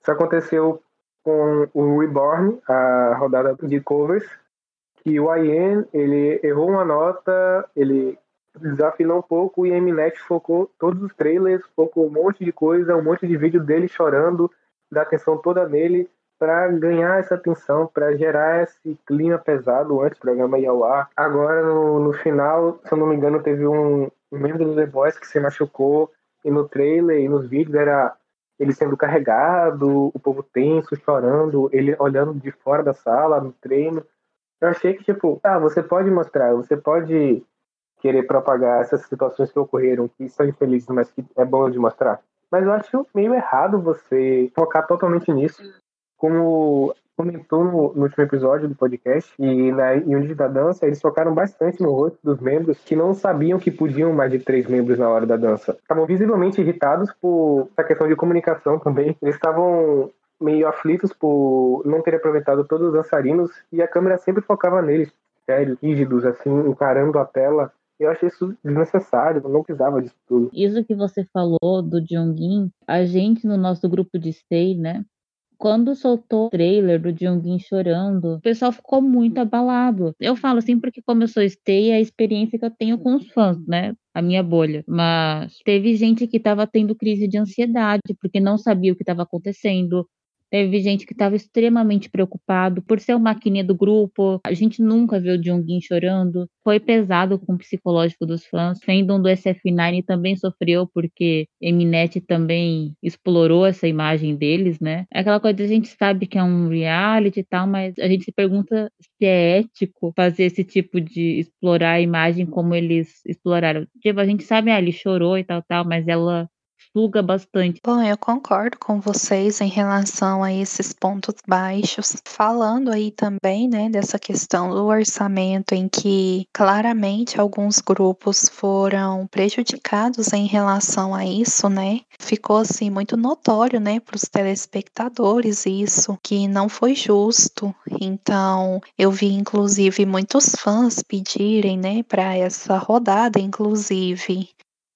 Isso aconteceu com o Reborn, a rodada de covers, que o IN, ele errou uma nota, ele desafinou um pouco e a Mnet focou todos os trailers, focou um monte de coisa, um monte de vídeo dele chorando, da atenção toda nele para ganhar essa atenção, para gerar esse clima pesado antes do programa ir ao ar. Agora, no, no final, se eu não me engano, teve um, membro do The Boys que se machucou e no trailer e nos vídeos era ele sendo carregado, o povo tenso, chorando, ele olhando de fora da sala, no treino. Eu achei que, tipo, ah, você pode mostrar, você pode querer propagar essas situações que ocorreram, que são infelizes, mas que é bom de mostrar. Mas eu acho meio errado você focar totalmente nisso. Como comentou no, no, último episódio do podcast e na Unidade da Dança, eles focaram bastante no rosto dos membros que não sabiam que podiam mais de três membros na hora da dança. Estavam visivelmente irritados por essa questão de comunicação também. Eles estavam meio aflitos por não ter aproveitado todos os dançarinos e a câmera sempre focava neles, sérios, rígidos, assim, encarando a tela. Eu achei isso desnecessário, não precisava disso tudo. Isso que você falou do Jongin, a gente no nosso grupo de stay, né? Quando soltou o trailer do Jongin chorando, o pessoal ficou muito abalado. Eu falo assim porque como eu sou stay, é a experiência que eu tenho com os fãs, né? A minha bolha. Mas teve gente que estava tendo crise de ansiedade porque não sabia o que estava acontecendo, Teve gente que estava extremamente preocupado por ser o maquininha do grupo. A gente nunca viu o Jungin chorando. Foi pesado com o psicológico dos fãs. Fandom do SF9 também sofreu porque Eminet também explorou essa imagem deles, né? É aquela coisa, a gente sabe que é um reality e tal, mas a gente se pergunta se é ético fazer esse tipo de explorar a imagem como eles exploraram. Tipo, a gente sabe, ah, ele chorou e tal, tal, mas ela suga bastante. Bom, eu concordo com vocês em relação a esses pontos baixos. Falando aí também, né, dessa questão do orçamento, em que claramente alguns grupos foram prejudicados em relação a isso, né? Ficou assim muito notório, né, para os telespectadores isso, que não foi justo. Então, eu vi inclusive muitos fãs pedirem, né, para essa rodada, inclusive,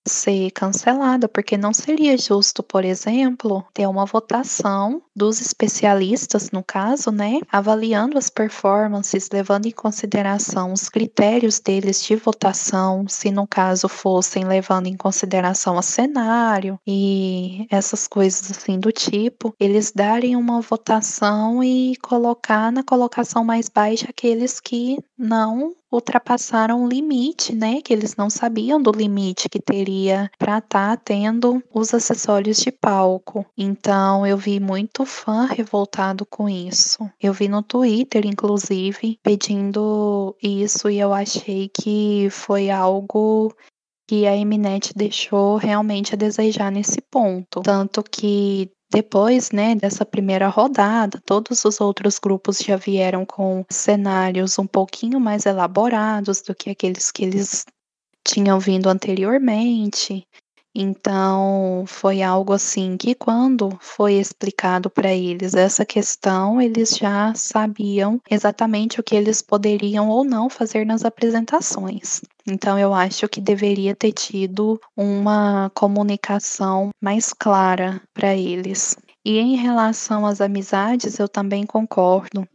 ser cancelada, porque não seria justo, por exemplo, ter uma votação dos especialistas, no caso, né, avaliando as performances, levando em consideração os critérios deles de votação, se no caso fossem levando em consideração o cenário e essas coisas assim do tipo, eles darem uma votação e colocar na colocação mais baixa aqueles que não ultrapassaram o limite, né? Que eles não sabiam do limite que teria para estar tá tendo os acessórios de palco. Então eu vi muito fã revoltado com isso. Eu vi no Twitter, inclusive, pedindo isso e eu achei que foi algo que a Eminet deixou realmente a desejar nesse ponto. Tanto que depois, né, dessa primeira rodada, todos os outros grupos já vieram com cenários um pouquinho mais elaborados do que aqueles que eles tinham vindo anteriormente. Então, foi algo assim que, quando foi explicado para eles essa questão, eles já sabiam exatamente o que eles poderiam ou não fazer nas apresentações. Então, eu acho que deveria ter tido uma comunicação mais clara para eles. E em relação às amizades, eu também concordo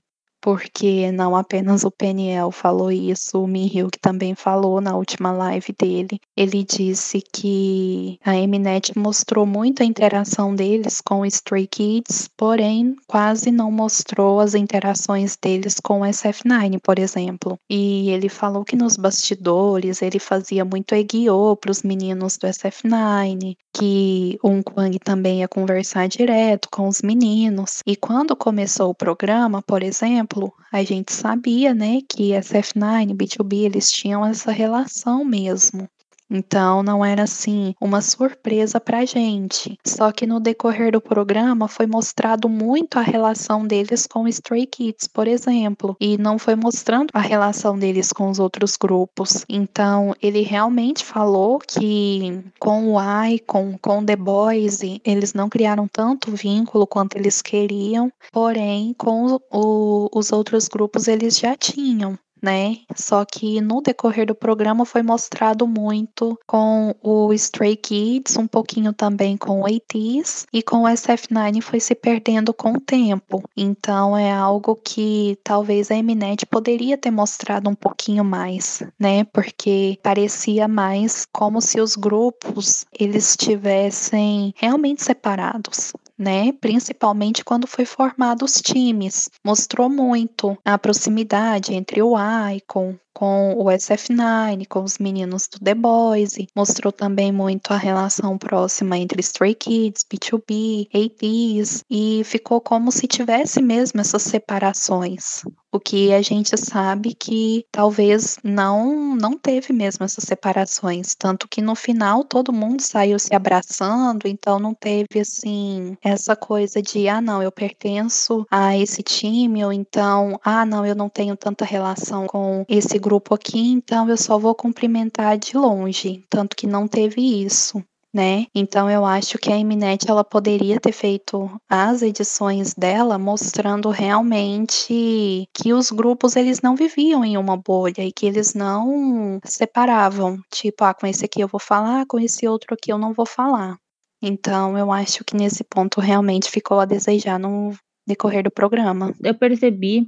porque não apenas o Peniel falou isso, o Minhyuk também falou na última live dele. Ele disse que a Mnet mostrou muito a interação deles com Stray Kids, porém quase não mostrou as interações deles com o SF9, por exemplo. E ele falou que nos bastidores ele fazia muito egyo para os meninos do SF9, que o Kwang também ia conversar direto com os meninos. E quando começou o programa, por exemplo, a gente sabia, né, que SF9 e B2B eles tinham essa relação mesmo. Então não era assim uma surpresa para a gente. Só que no decorrer do programa foi mostrado muito a relação deles com Stray Kids, por exemplo, e não foi mostrando a relação deles com os outros grupos. Então ele realmente falou que com o Icon, com The Boys, eles não criaram tanto vínculo quanto eles queriam, porém com o, os outros grupos eles já tinham né? Só que no decorrer do programa foi mostrado muito com o Stray Kids, um pouquinho também com o ATEEZ e com o SF9 foi se perdendo com o tempo. Então é algo que talvez a Mnet poderia ter mostrado um pouquinho mais, né? Porque parecia mais como se os grupos eles estivessem realmente separados, né? Principalmente quando foi formado os times. Mostrou muito a proximidade entre o Icon, com o SF9, com os meninos do The Boys, mostrou também muito a relação próxima entre Stray Kids, B2B, APs, e ficou como se tivesse mesmo essas separações. O que a gente sabe que talvez não não teve mesmo essas separações, tanto que no final todo mundo saiu se abraçando, então não teve assim essa coisa de ah não, eu pertenço a esse time ou então ah não, eu não tenho tanta relação com esse grupo aqui, então eu só vou cumprimentar de longe, tanto que não teve isso. Né? Então eu acho que a Mnet ela poderia ter feito as edições dela mostrando realmente que os grupos eles não viviam em uma bolha e que eles não separavam, tipo, ah, com esse aqui eu vou falar, com esse outro aqui eu não vou falar. Então eu acho que nesse ponto realmente ficou a desejar no decorrer do programa. Eu percebi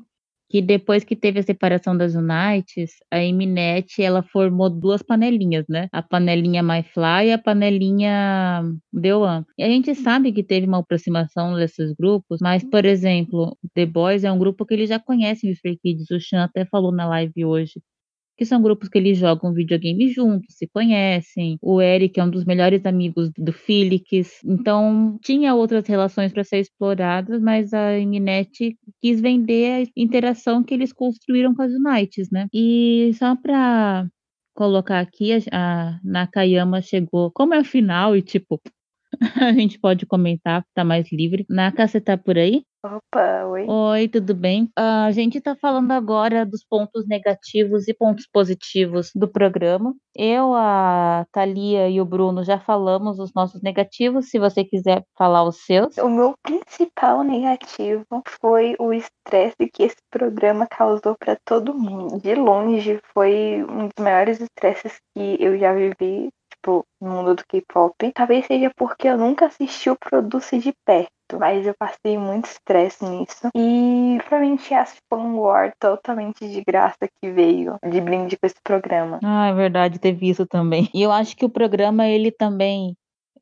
que depois que teve a separação das Unites, a Mnet ela formou duas panelinhas, né? A panelinha MyFly e a panelinha One. E a gente sabe que teve uma aproximação desses grupos, mas, por exemplo, The Boys é um grupo que eles já conhecem os Free Kids, o Chan até falou na live hoje que são grupos que eles jogam videogame juntos, se conhecem. O Eric é um dos melhores amigos do Felix. Então, tinha outras relações para ser exploradas, mas a Mnet quis vender a interação que eles construíram com as Unites, né? E só para colocar aqui, a, Nakayama chegou, como é o final e tipo, a gente pode comentar, tá mais livre. Naka, você tá por aí? Opa, oi. Oi, tudo bem? A gente está falando agora dos pontos negativos e pontos positivos do programa. Eu, a Thalia e o Bruno já falamos os nossos negativos, se você quiser falar os seus. O meu principal negativo foi o estresse que esse programa causou para todo mundo. De longe, foi um dos maiores estresses que eu já vivi tipo, no mundo do K-pop. Talvez seja porque eu nunca assisti o Produce de perto mas eu passei muito estresse nisso. E provavelmente a Fan War totalmente de graça que veio de brinde com esse programa. Ah, é verdade, teve isso também. E eu acho que o programa, ele também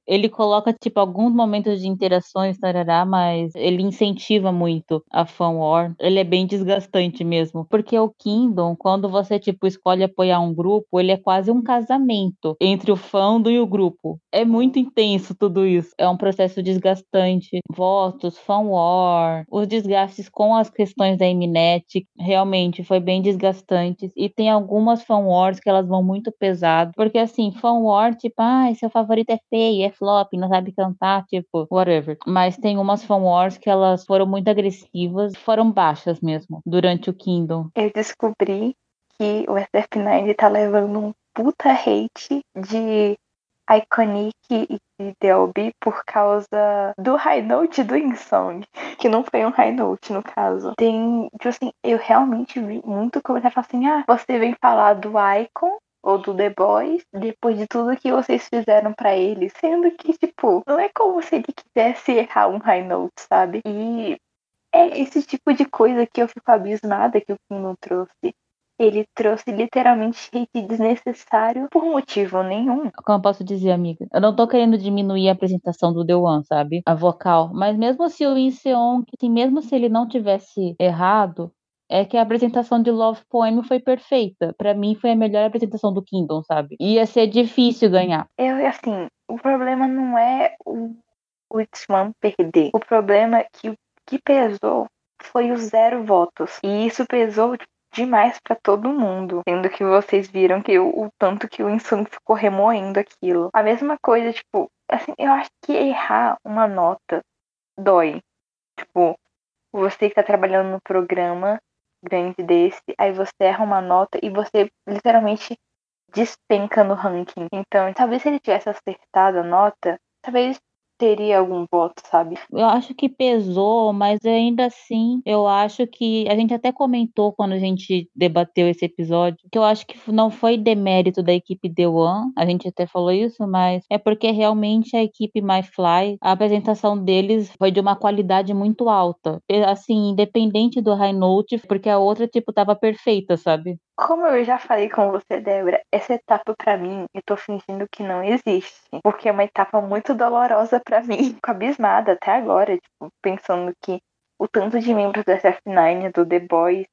ele coloca, tipo, alguns momentos de interações, tarará, mas ele incentiva muito a fan war. Ele é bem desgastante mesmo. Porque o Kingdom, quando você, tipo, escolhe apoiar um grupo, ele é quase um casamento entre o fandom e o grupo. É muito intenso tudo isso. É um processo desgastante. Votos, fan war, os desgastes com as questões da Mnet, realmente foi bem desgastante. E tem algumas fan wars que elas vão muito pesado. Porque, assim, fan war, tipo, ah, seu favorito é feio, é flop, não sabe cantar, tipo, whatever. Mas tem umas fan wars que elas foram muito agressivas, foram baixas mesmo, durante o Kingdom. Eu descobri que o SF9 tá levando um puta hate de Iconic e de Delby por causa do high note do Insong, que não foi um high note no caso. Tem, tipo assim, eu realmente vi muito comentário assim: ah, você vem falar do Icon ou do The Boys depois de tudo que vocês fizeram para ele, sendo que tipo, não é como se ele quisesse errar um high note, sabe? E é esse tipo de coisa que eu fico abismada que o Kingdom trouxe. Ele trouxe literalmente hate desnecessário por motivo nenhum. Como eu posso dizer, amiga? Eu não tô querendo diminuir a apresentação do The One, sabe? A vocal. Mas mesmo se o Inseon, que assim, mesmo se ele não tivesse errado, é que a apresentação de Love Poem foi perfeita. Para mim foi a melhor apresentação do Kingdom, sabe? Ia ser difícil ganhar. Eu, assim, o problema não é o, o Itzman perder. O problema é que o que pesou foi os zero votos. E isso pesou demais para todo mundo. Sendo que vocês viram que o, o tanto que o Insung ficou remoendo aquilo. A mesma coisa, tipo, assim, eu acho que errar uma nota dói. Tipo, você que tá trabalhando no programa grande desse, aí você erra uma nota e você literalmente despenca no ranking. Então, talvez se ele tivesse acertado a nota, talvez teria algum voto, sabe? Eu acho que pesou, mas ainda assim, eu acho que a gente até comentou quando a gente debateu esse episódio, que eu acho que não foi demérito da equipe The One, a gente até falou isso, mas é porque realmente a equipe MyFly, a apresentação deles foi de uma qualidade muito alta. Assim, independente do High Note, porque a outra, tipo, tava perfeita, sabe? Como eu já falei com você, Débora, essa etapa para mim, eu tô fingindo que não existe. Porque é uma etapa muito dolorosa para mim. Fico abismada até agora, tipo, pensando que o tanto de membros do SF9, do The Boys,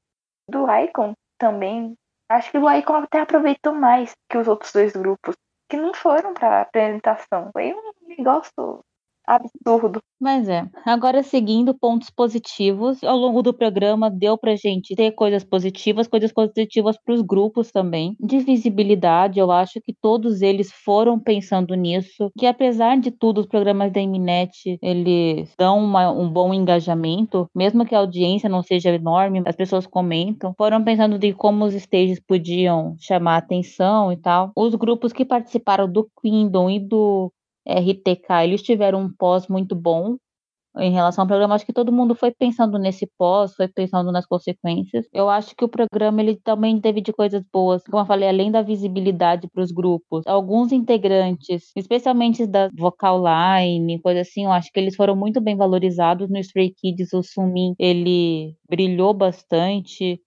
do Icon também. Acho que o Icon até aproveitou mais que os outros dois grupos, que não foram pra apresentação. Foi um negócio absurdo. Mas é. Agora, seguindo pontos positivos, ao longo do programa deu pra gente ter coisas positivas, coisas positivas para os grupos também. De visibilidade, eu acho que todos eles foram pensando nisso, que apesar de tudo, os programas da Eminet, eles dão uma, um bom engajamento, mesmo que a audiência não seja enorme, as pessoas comentam, foram pensando de como os stages podiam chamar atenção e tal. Os grupos que participaram do Kingdom e do RTK, eles tiveram um pós muito bom em relação ao programa. Acho que todo mundo foi pensando nesse pós, foi pensando nas consequências. Eu acho que o programa ele também teve de coisas boas, como eu falei, além da visibilidade para os grupos. Alguns integrantes, especialmente da vocal line, coisa assim, eu acho que eles foram muito bem valorizados no Stray Kids. O Sumin, ele brilhou bastante.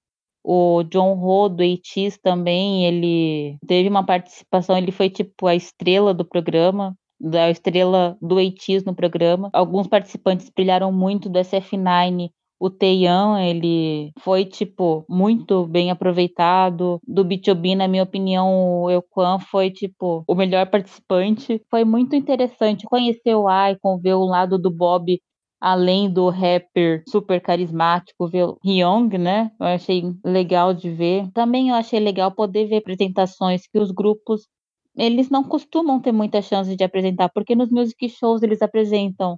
O John Ho do ATEEZ também, ele teve uma participação, ele foi tipo a estrela do programa da estrela do Eitis no programa. Alguns participantes brilharam muito do SF9. O Teian, ele foi, tipo, muito bem aproveitado. Do B2B, na minha opinião, o Euquan foi, tipo, o melhor participante. Foi muito interessante conhecer o Icon, ver o lado do Bob além do rapper super carismático, ver o Hyung, né? Eu achei legal de ver. Também eu achei legal poder ver apresentações que os grupos eles não costumam ter muita chance de apresentar, porque nos music shows eles apresentam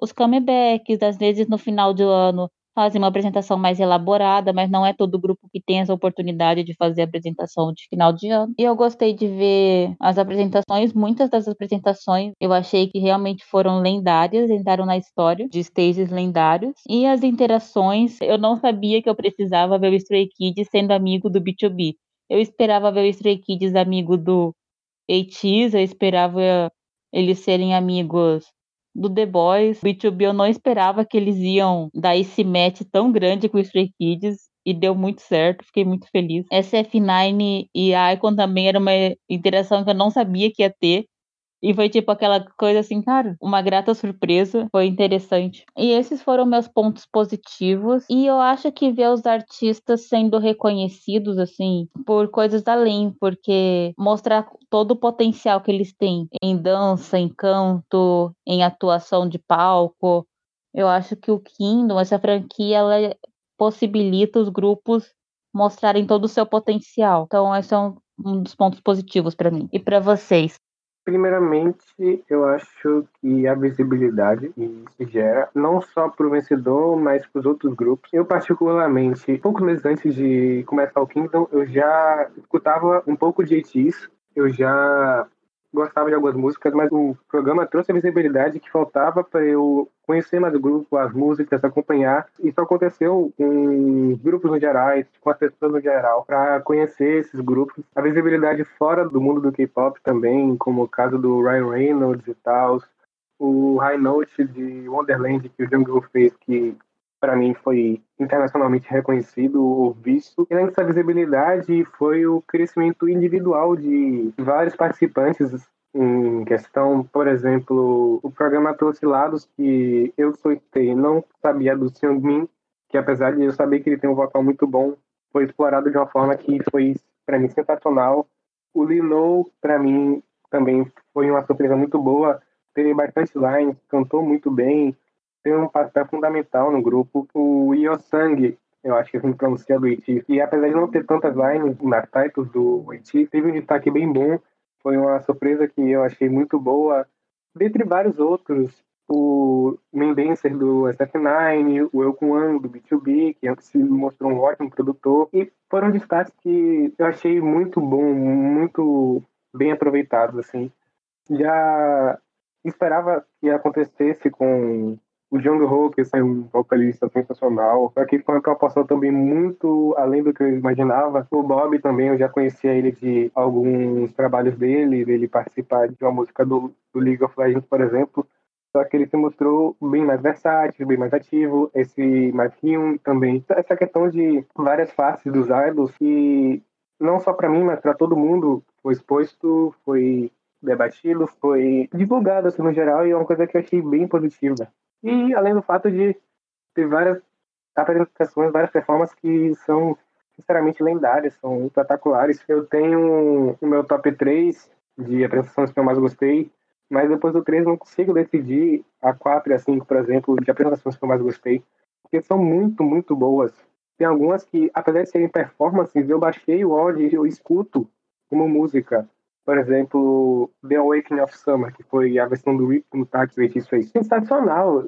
os comebacks, às vezes no final do ano fazem uma apresentação mais elaborada, mas não é todo grupo que tem essa oportunidade de fazer a apresentação de final de ano. E eu gostei de ver as apresentações, muitas das apresentações eu achei que realmente foram lendárias, entraram na história de stages lendários. E as interações, eu não sabia que eu precisava ver o Stray Kids sendo amigo do B2B. Eu esperava ver o Stray Kids amigo do ATEEZ, eu esperava eles serem amigos do The Boys. B2B eu não esperava que eles iam dar esse match tão grande com os Stray Kids. E deu muito certo, fiquei muito feliz. SF9 e Icon também era uma interação que eu não sabia que ia ter. E foi tipo aquela coisa assim, cara, uma grata surpresa, foi interessante. E esses foram meus pontos positivos. E eu acho que ver os artistas sendo reconhecidos, assim, por coisas além, porque mostrar todo o potencial que eles têm em dança, em canto, em atuação de palco. Eu acho que o Kingdom, essa franquia, ela possibilita os grupos mostrarem todo o seu potencial. Então, esse é um, um dos pontos positivos para mim. E para vocês? Primeiramente, eu acho que a visibilidade que se gera, não só para o vencedor, mas para os outros grupos. Eu, particularmente, poucos meses antes de começar o Kingdom, eu já escutava um pouco de ATEEZ, eu já gostava de algumas músicas, mas o programa trouxe a visibilidade que faltava para eu conhecer mais o grupo, as músicas, acompanhar. Isso aconteceu com os grupos no geral, com as pessoas no geral, para conhecer esses grupos. A visibilidade fora do mundo do K-pop também, como o caso do Ryan Reynolds e tal. O High Note de Wonderland que o Jungkook fez, que para mim foi internacionalmente reconhecido ou visto. E além dessa visibilidade, foi o crescimento individual de vários participantes em questão, por exemplo, o programa trouxe lados que eu soltei, não sabia do Seung-min, que apesar de eu saber que ele tem um vocal muito bom, foi explorado de uma forma que foi para mim sensacional. O Lino, para mim, também foi uma surpresa muito boa. Teve bastante lines, cantou muito bem, tem um papel fundamental no grupo. O Yosang, eu acho que assim pronuncia do Iti, e apesar de não ter tantas lines nas titles do Iti, teve um destaque bem bom. Foi uma surpresa que eu achei muito boa. Dentre vários outros, o Mendencer do SF9, o Eu do B2B, que se mostrou um ótimo produtor. E foram destaques que eu achei muito bom, muito bem aproveitados, assim. Já esperava que acontecesse com o Jung Ho, que é um vocalista sensacional. Aqui foi uma proposta também muito além do que eu imaginava. O Bob também, eu já conhecia ele de alguns trabalhos dele, dele participar de uma música do, do League of Legends, por exemplo. Só que ele se mostrou bem mais versátil, bem mais ativo, esse Hyun também. Essa questão de várias faces dos idols que não só para mim, mas para todo mundo foi exposto, foi debatido, foi divulgado assim, no geral e é uma coisa que eu achei bem positiva. E além do fato de ter várias apresentações, várias performances que são sinceramente lendárias, são espetaculares. Eu tenho o meu top 3 de apresentações que eu mais gostei, mas depois do 3 não consigo decidir a 4 e a 5, por exemplo, de apresentações que eu mais gostei, porque são muito, muito boas. Tem algumas que, apesar de serem performances, eu baixei o áudio e eu escuto como música. Por exemplo, The Awakening of Summer, que foi a versão do Rick no Tax fez. Sensacional.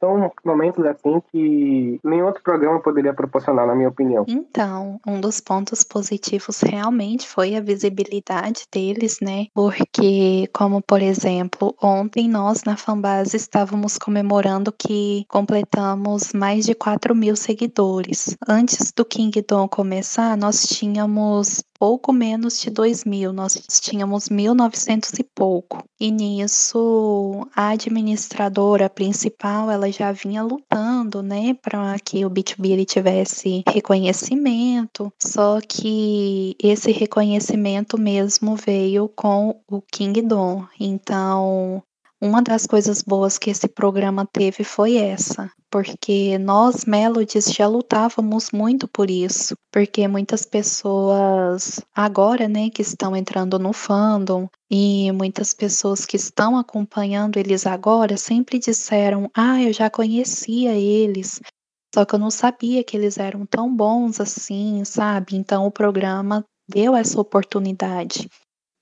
São momentos assim que nenhum outro programa poderia proporcionar, na minha opinião. Então, um dos pontos positivos realmente foi a visibilidade deles, né? Porque, como por exemplo, ontem nós na fanbase estávamos comemorando que completamos mais de 4 mil seguidores. Antes do Kingdom começar, nós tínhamos pouco menos de 2 mil, nós tínhamos 1.900 e pouco. E nisso, a administradora principal, ela já vinha lutando, né, para que o B2B ele tivesse reconhecimento, só que esse reconhecimento mesmo veio com o Kingdom. Então, uma das coisas boas que esse programa teve foi essa, porque nós, Melodies, já lutávamos muito por isso, porque muitas pessoas agora, né, que estão entrando no fandom e muitas pessoas que estão acompanhando eles agora sempre disseram: "Ah, eu já conhecia eles, só que eu não sabia que eles eram tão bons assim, sabe?". Então o programa deu essa oportunidade.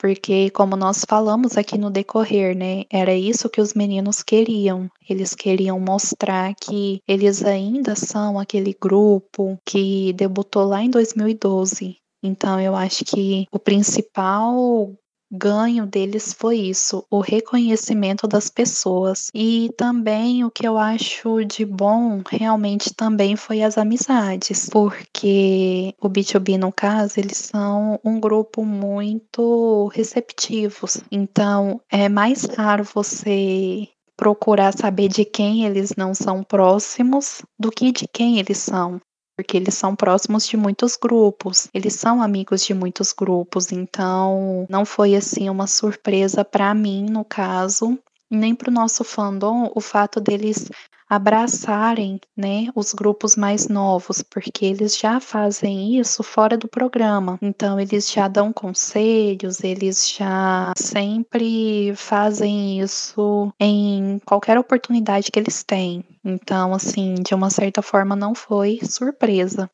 Porque, como nós falamos aqui no decorrer, né, era isso que os meninos queriam. Eles queriam mostrar que eles ainda são aquele grupo que debutou lá em 2012. Então, eu acho que o principal ganho deles foi isso, o reconhecimento das pessoas. E também o que eu acho de bom realmente também foi as amizades, porque o B2B no caso, eles são um grupo muito receptivos. Então, é mais raro você procurar saber de quem eles não são próximos do que de quem eles são porque eles são próximos de muitos grupos, eles são amigos de muitos grupos, então não foi assim uma surpresa para mim, no caso, nem para o nosso fandom o fato deles abraçarem né, os grupos mais novos, porque eles já fazem isso fora do programa. Então, eles já dão conselhos, eles já sempre fazem isso em qualquer oportunidade que eles têm. Então, assim, de uma certa forma, não foi surpresa.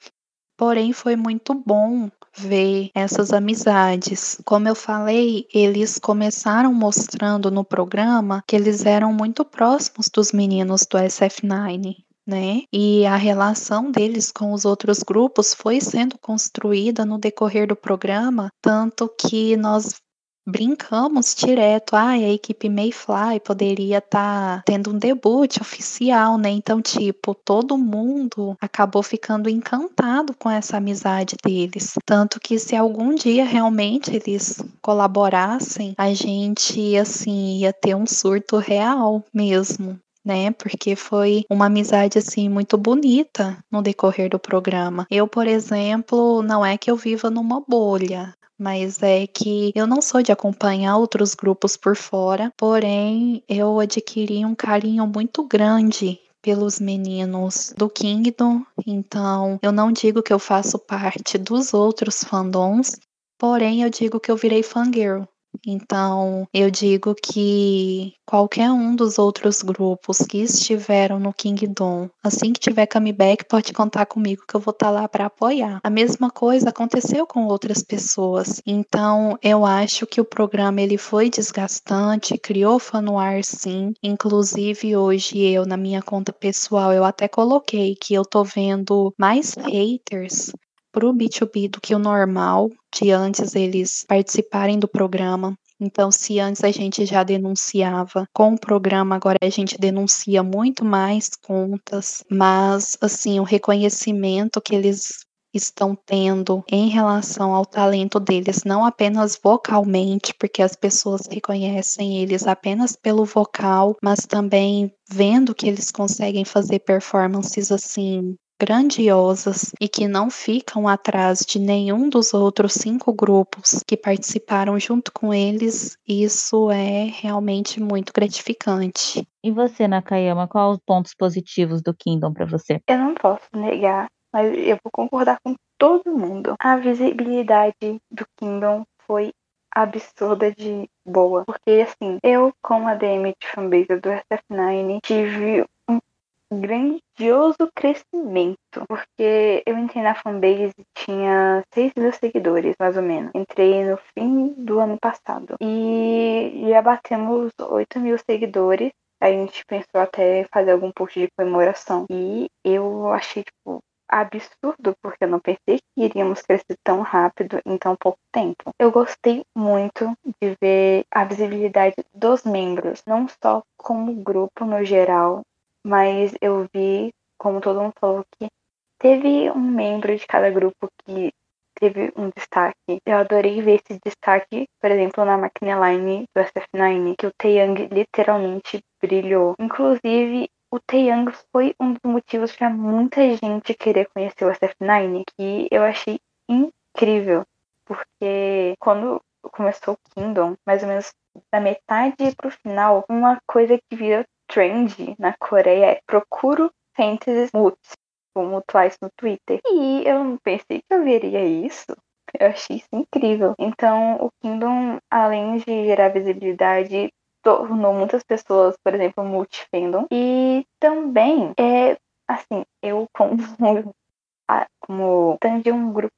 Porém, foi muito bom ver essas amizades. Como eu falei, eles começaram mostrando no programa que eles eram muito próximos dos meninos do SF9. Né? E a relação deles com os outros grupos foi sendo construída no decorrer do programa, tanto que nós brincamos direto, ah, a equipe Mayfly poderia estar tá tendo um debut oficial, né? Então, tipo, todo mundo acabou ficando encantado com essa amizade deles. Tanto que se algum dia realmente eles colaborassem, a gente, assim, ia ter um surto real mesmo né? Porque foi uma amizade assim muito bonita no decorrer do programa. Eu, por exemplo, não é que eu viva numa bolha, mas é que eu não sou de acompanhar outros grupos por fora, porém eu adquiri um carinho muito grande pelos meninos do Kingdom, então eu não digo que eu faço parte dos outros fandoms, porém eu digo que eu virei fangirl. Então, eu digo que qualquer um dos outros grupos que estiveram no Kingdom, assim que tiver comeback, pode contar comigo que eu vou estar tá lá para apoiar. A mesma coisa aconteceu com outras pessoas. Então, eu acho que o programa ele foi desgastante, criou fanuar sim. Inclusive, hoje eu na minha conta pessoal, eu até coloquei que eu tô vendo mais haters para o B2B do que o normal, de antes eles participarem do programa. Então, se antes a gente já denunciava com o programa, agora a gente denuncia muito mais contas, mas assim, o reconhecimento que eles estão tendo em relação ao talento deles, não apenas vocalmente, porque as pessoas reconhecem eles apenas pelo vocal, mas também vendo que eles conseguem fazer performances assim grandiosas e que não ficam atrás de nenhum dos outros cinco grupos que participaram junto com eles, isso é realmente muito gratificante. E você, Nakayama, quais os pontos positivos do Kingdom para você? Eu não posso negar, mas eu vou concordar com todo mundo. A visibilidade do Kingdom foi absurda de boa. Porque, assim, eu, como ADM de fanbase do SF9, tive grandioso crescimento, porque eu entrei na fanbase e tinha 6 mil seguidores, mais ou menos. Entrei no fim do ano passado. E já batemos 8 mil seguidores. A gente pensou até fazer algum post de comemoração. E eu achei, tipo, absurdo, porque eu não pensei que iríamos crescer tão rápido em tão pouco tempo. Eu gostei muito de ver a visibilidade dos membros, não só como grupo no geral, mas eu vi, como todo mundo falou, que teve um membro de cada grupo que teve um destaque. Eu adorei ver esse destaque, por exemplo, na Line do SF9, que o Taeyang literalmente brilhou. Inclusive, o Taeyang foi um dos motivos para muita gente querer conhecer o SF9, que eu achei incrível, porque quando começou o Kingdom, mais ou menos da metade pro final, uma coisa que vira trend na Coreia é procuro fantasy moods, como Twice no Twitter. E eu não pensei que eu veria isso. Eu achei isso incrível. Então, o Kingdom, além de gerar visibilidade, tornou muitas pessoas, por exemplo, multifandom. E também, é assim, eu como, como de um grupo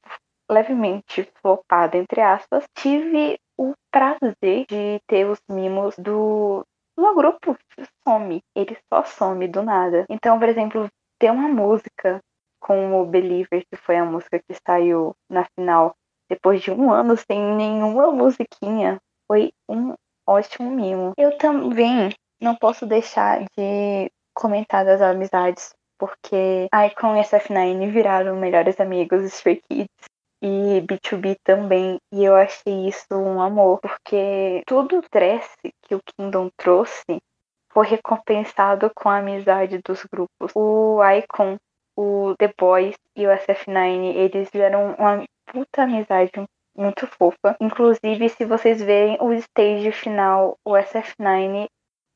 levemente flopado, entre aspas, tive o prazer de ter os mimos do o grupo some, ele só some do nada. Então, por exemplo, ter uma música com o Believer, que foi a música que saiu na final, depois de um ano sem nenhuma musiquinha, foi um ótimo mimo. Eu também não posso deixar de comentar das amizades, porque Icon e SF9 viraram melhores amigos, Stray Kids e B2B também. E eu achei isso um amor, porque todo o stress que o Kingdom trouxe foi recompensado com a amizade dos grupos. O Icon, o The Boys e o SF9, eles fizeram uma puta amizade muito fofa. Inclusive, se vocês verem o stage final, o SF9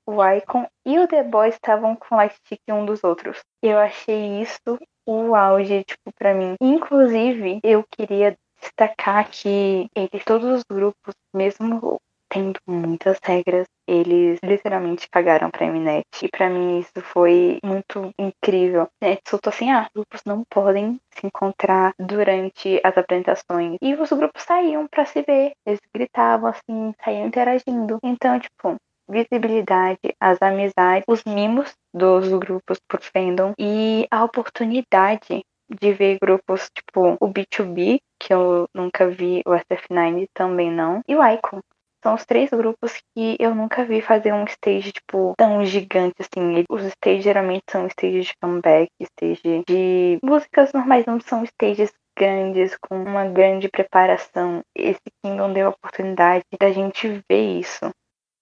o Icon e o The Boys estavam com lightstick um dos outros. Eu achei isso o auge, tipo, para mim. Inclusive, eu queria destacar que entre todos os grupos, mesmo tendo muitas regras, eles literalmente cagaram pra Mnet. E para mim isso foi muito incrível. Mnet soltou assim, ah, grupos não podem se encontrar durante as apresentações. E os grupos saíam para se ver. Eles gritavam assim, saíam interagindo. Então, tipo, visibilidade, as amizades, os mimos dos grupos por fandom e a oportunidade de ver grupos tipo o B2B, que eu nunca vi, o SF9 também não, e o Icon. São os três grupos que eu nunca vi fazer um stage, tipo, tão gigante assim. Os stages geralmente são stages de comeback, stage de músicas normais, não são stages grandes, com uma grande preparação. Esse Kingdom deu a oportunidade da gente ver isso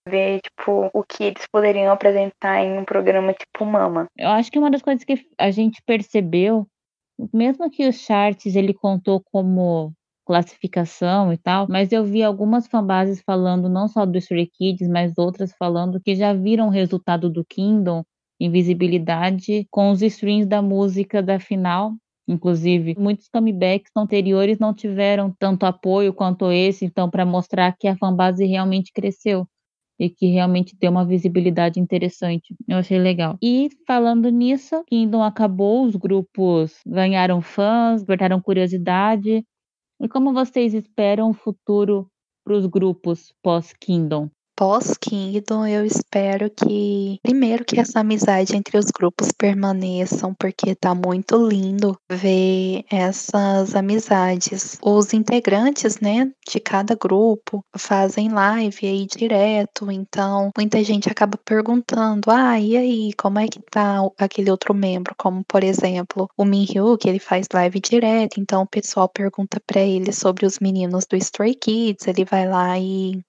ver, tipo, o que eles poderiam apresentar em um programa tipo Mama. Eu acho que uma das coisas que a gente percebeu, mesmo que os charts ele contou como classificação e tal, mas eu vi algumas fanbases falando não só do Stray Kids, mas outras falando que já viram o resultado do Kingdom em visibilidade com os streams da música da final. Inclusive, muitos comebacks anteriores não tiveram tanto apoio quanto esse, então, para mostrar que a fanbase realmente cresceu e que realmente deu uma visibilidade interessante. Eu achei legal. E falando nisso, Kingdom acabou, os grupos ganharam fãs, despertaram curiosidade. E como vocês esperam o futuro para os grupos pós-Kingdom? pós-Kingdom, eu espero que, primeiro, que essa amizade entre os grupos permaneçam, porque tá muito lindo ver essas amizades. Os integrantes, né, de cada grupo fazem live aí direto, então muita gente acaba perguntando: ah, e aí, como é que tá aquele outro membro? Como, por exemplo, o Minhyu, que ele faz live direto, então o pessoal pergunta para ele sobre os meninos do Stray Kids, ele vai lá e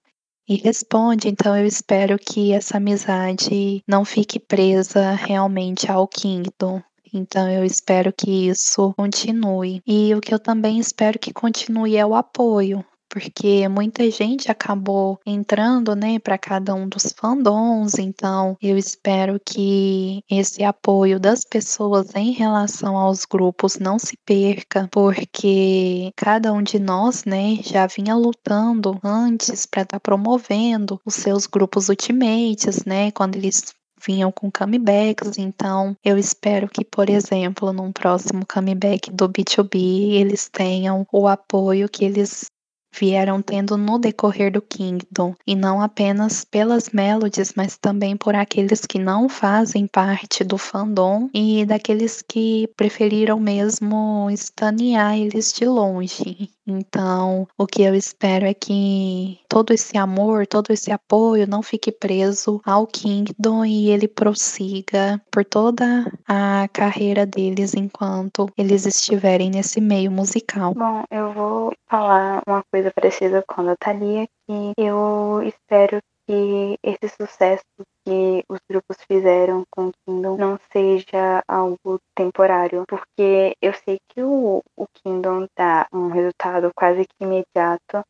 e responde. Então eu espero que essa amizade não fique presa realmente ao Kingdom. Então eu espero que isso continue. E o que eu também espero que continue é o apoio porque muita gente acabou entrando, né, para cada um dos fandoms, então eu espero que esse apoio das pessoas em relação aos grupos não se perca, porque cada um de nós, né, já vinha lutando antes para estar tá promovendo os seus grupos ultimates, né, quando eles vinham com comebacks, então eu espero que, por exemplo, num próximo comeback do B2B, eles tenham o apoio que eles vieram tendo no decorrer do Kingdom, e não apenas pelas melodies, mas também por aqueles que não fazem parte do fandom e daqueles que preferiram mesmo estanear eles de longe. Então, o que eu espero é que todo esse amor, todo esse apoio não fique preso ao Kingdom e ele prossiga por toda a carreira deles enquanto eles estiverem nesse meio musical. Bom, eu vou falar uma coisa parecida com a Thalia, que eu espero que esse sucesso que os grupos fizeram com o Kingdom não seja algo temporário, porque eu sei que o, o Kingdom dá um resultado quase que imediato,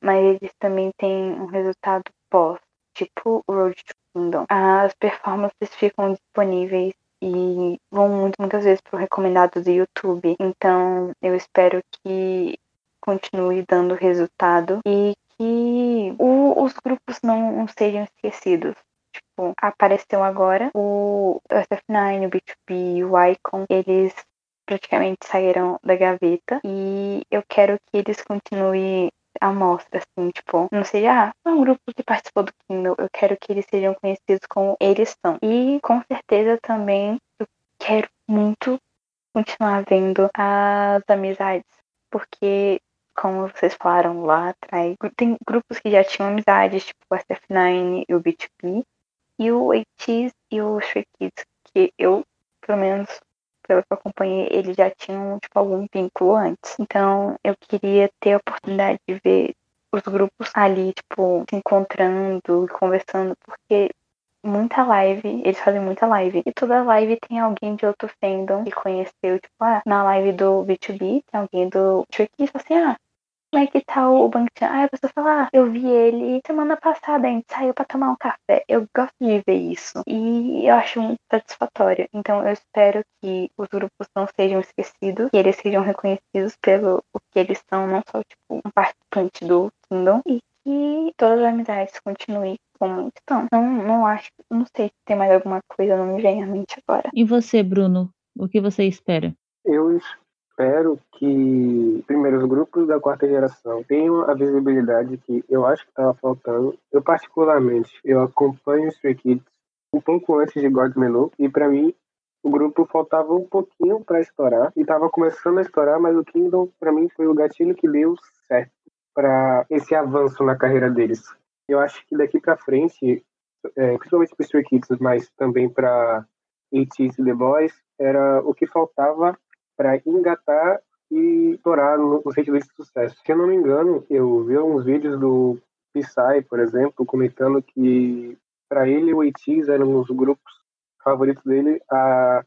mas eles também têm um resultado pós, tipo o Road to Kingdom. As performances ficam disponíveis e vão muitas vezes para o recomendado do YouTube. Então eu espero que continue dando resultado e que o, os grupos não, não sejam esquecidos. Tipo, apareceu agora o SF9, o B2B, o Icon, eles praticamente saíram da gaveta e eu quero que eles continuem a mostra, assim, tipo, não seja, ah, um grupo que participou do Kindle, eu quero que eles sejam conhecidos como eles são. E com certeza também eu quero muito continuar vendo as amizades, porque como vocês falaram lá atrás, tem grupos que já tinham amizades, tipo o SF9 e o B2B, e o ATEEZ e o Stray Kids, que eu, pelo menos, pelo que eu acompanhei, eles já tinham, tipo, algum vínculo antes. Então, eu queria ter a oportunidade de ver os grupos ali, tipo, se encontrando e conversando, porque muita live, eles fazem muita live. E toda live tem alguém de outro fandom que conheceu, tipo, ah, na live do B2B tem alguém do Tricky, assim, ah, como é que tá o Bangchan? Aí a pessoa fala, ah, eu vi ele semana passada, a gente saiu pra tomar um café. Eu gosto de ver isso. E eu acho muito satisfatório. Então eu espero que os grupos não sejam esquecidos, que eles sejam reconhecidos pelo o que eles são, não só tipo um participante do Kingdom. E que todas as amizades continuem como estão. Não, não acho, não sei se tem mais alguma coisa, não me vem à mente agora. E você, Bruno? O que você espera? Eu espero que, primeiro, os grupos da quarta geração tenham a visibilidade que eu acho que estava faltando. Eu, particularmente, eu acompanho o Stray Kids um pouco antes de God Menu, e para mim, o grupo faltava um pouquinho para estourar, e estava começando a estourar, mas o Kingdom, para mim, foi o gatilho que deu certo para esse avanço na carreira deles. Eu acho que daqui para frente, é, principalmente para Stray Kids, mas também para ATEEZ e The Boys, era o que faltava para engatar e estourar nos sentidos de sucesso. Se eu não me engano, eu vi uns vídeos do Psy, por exemplo, comentando que para ele o ATEEZ eram os grupos favoritos dele a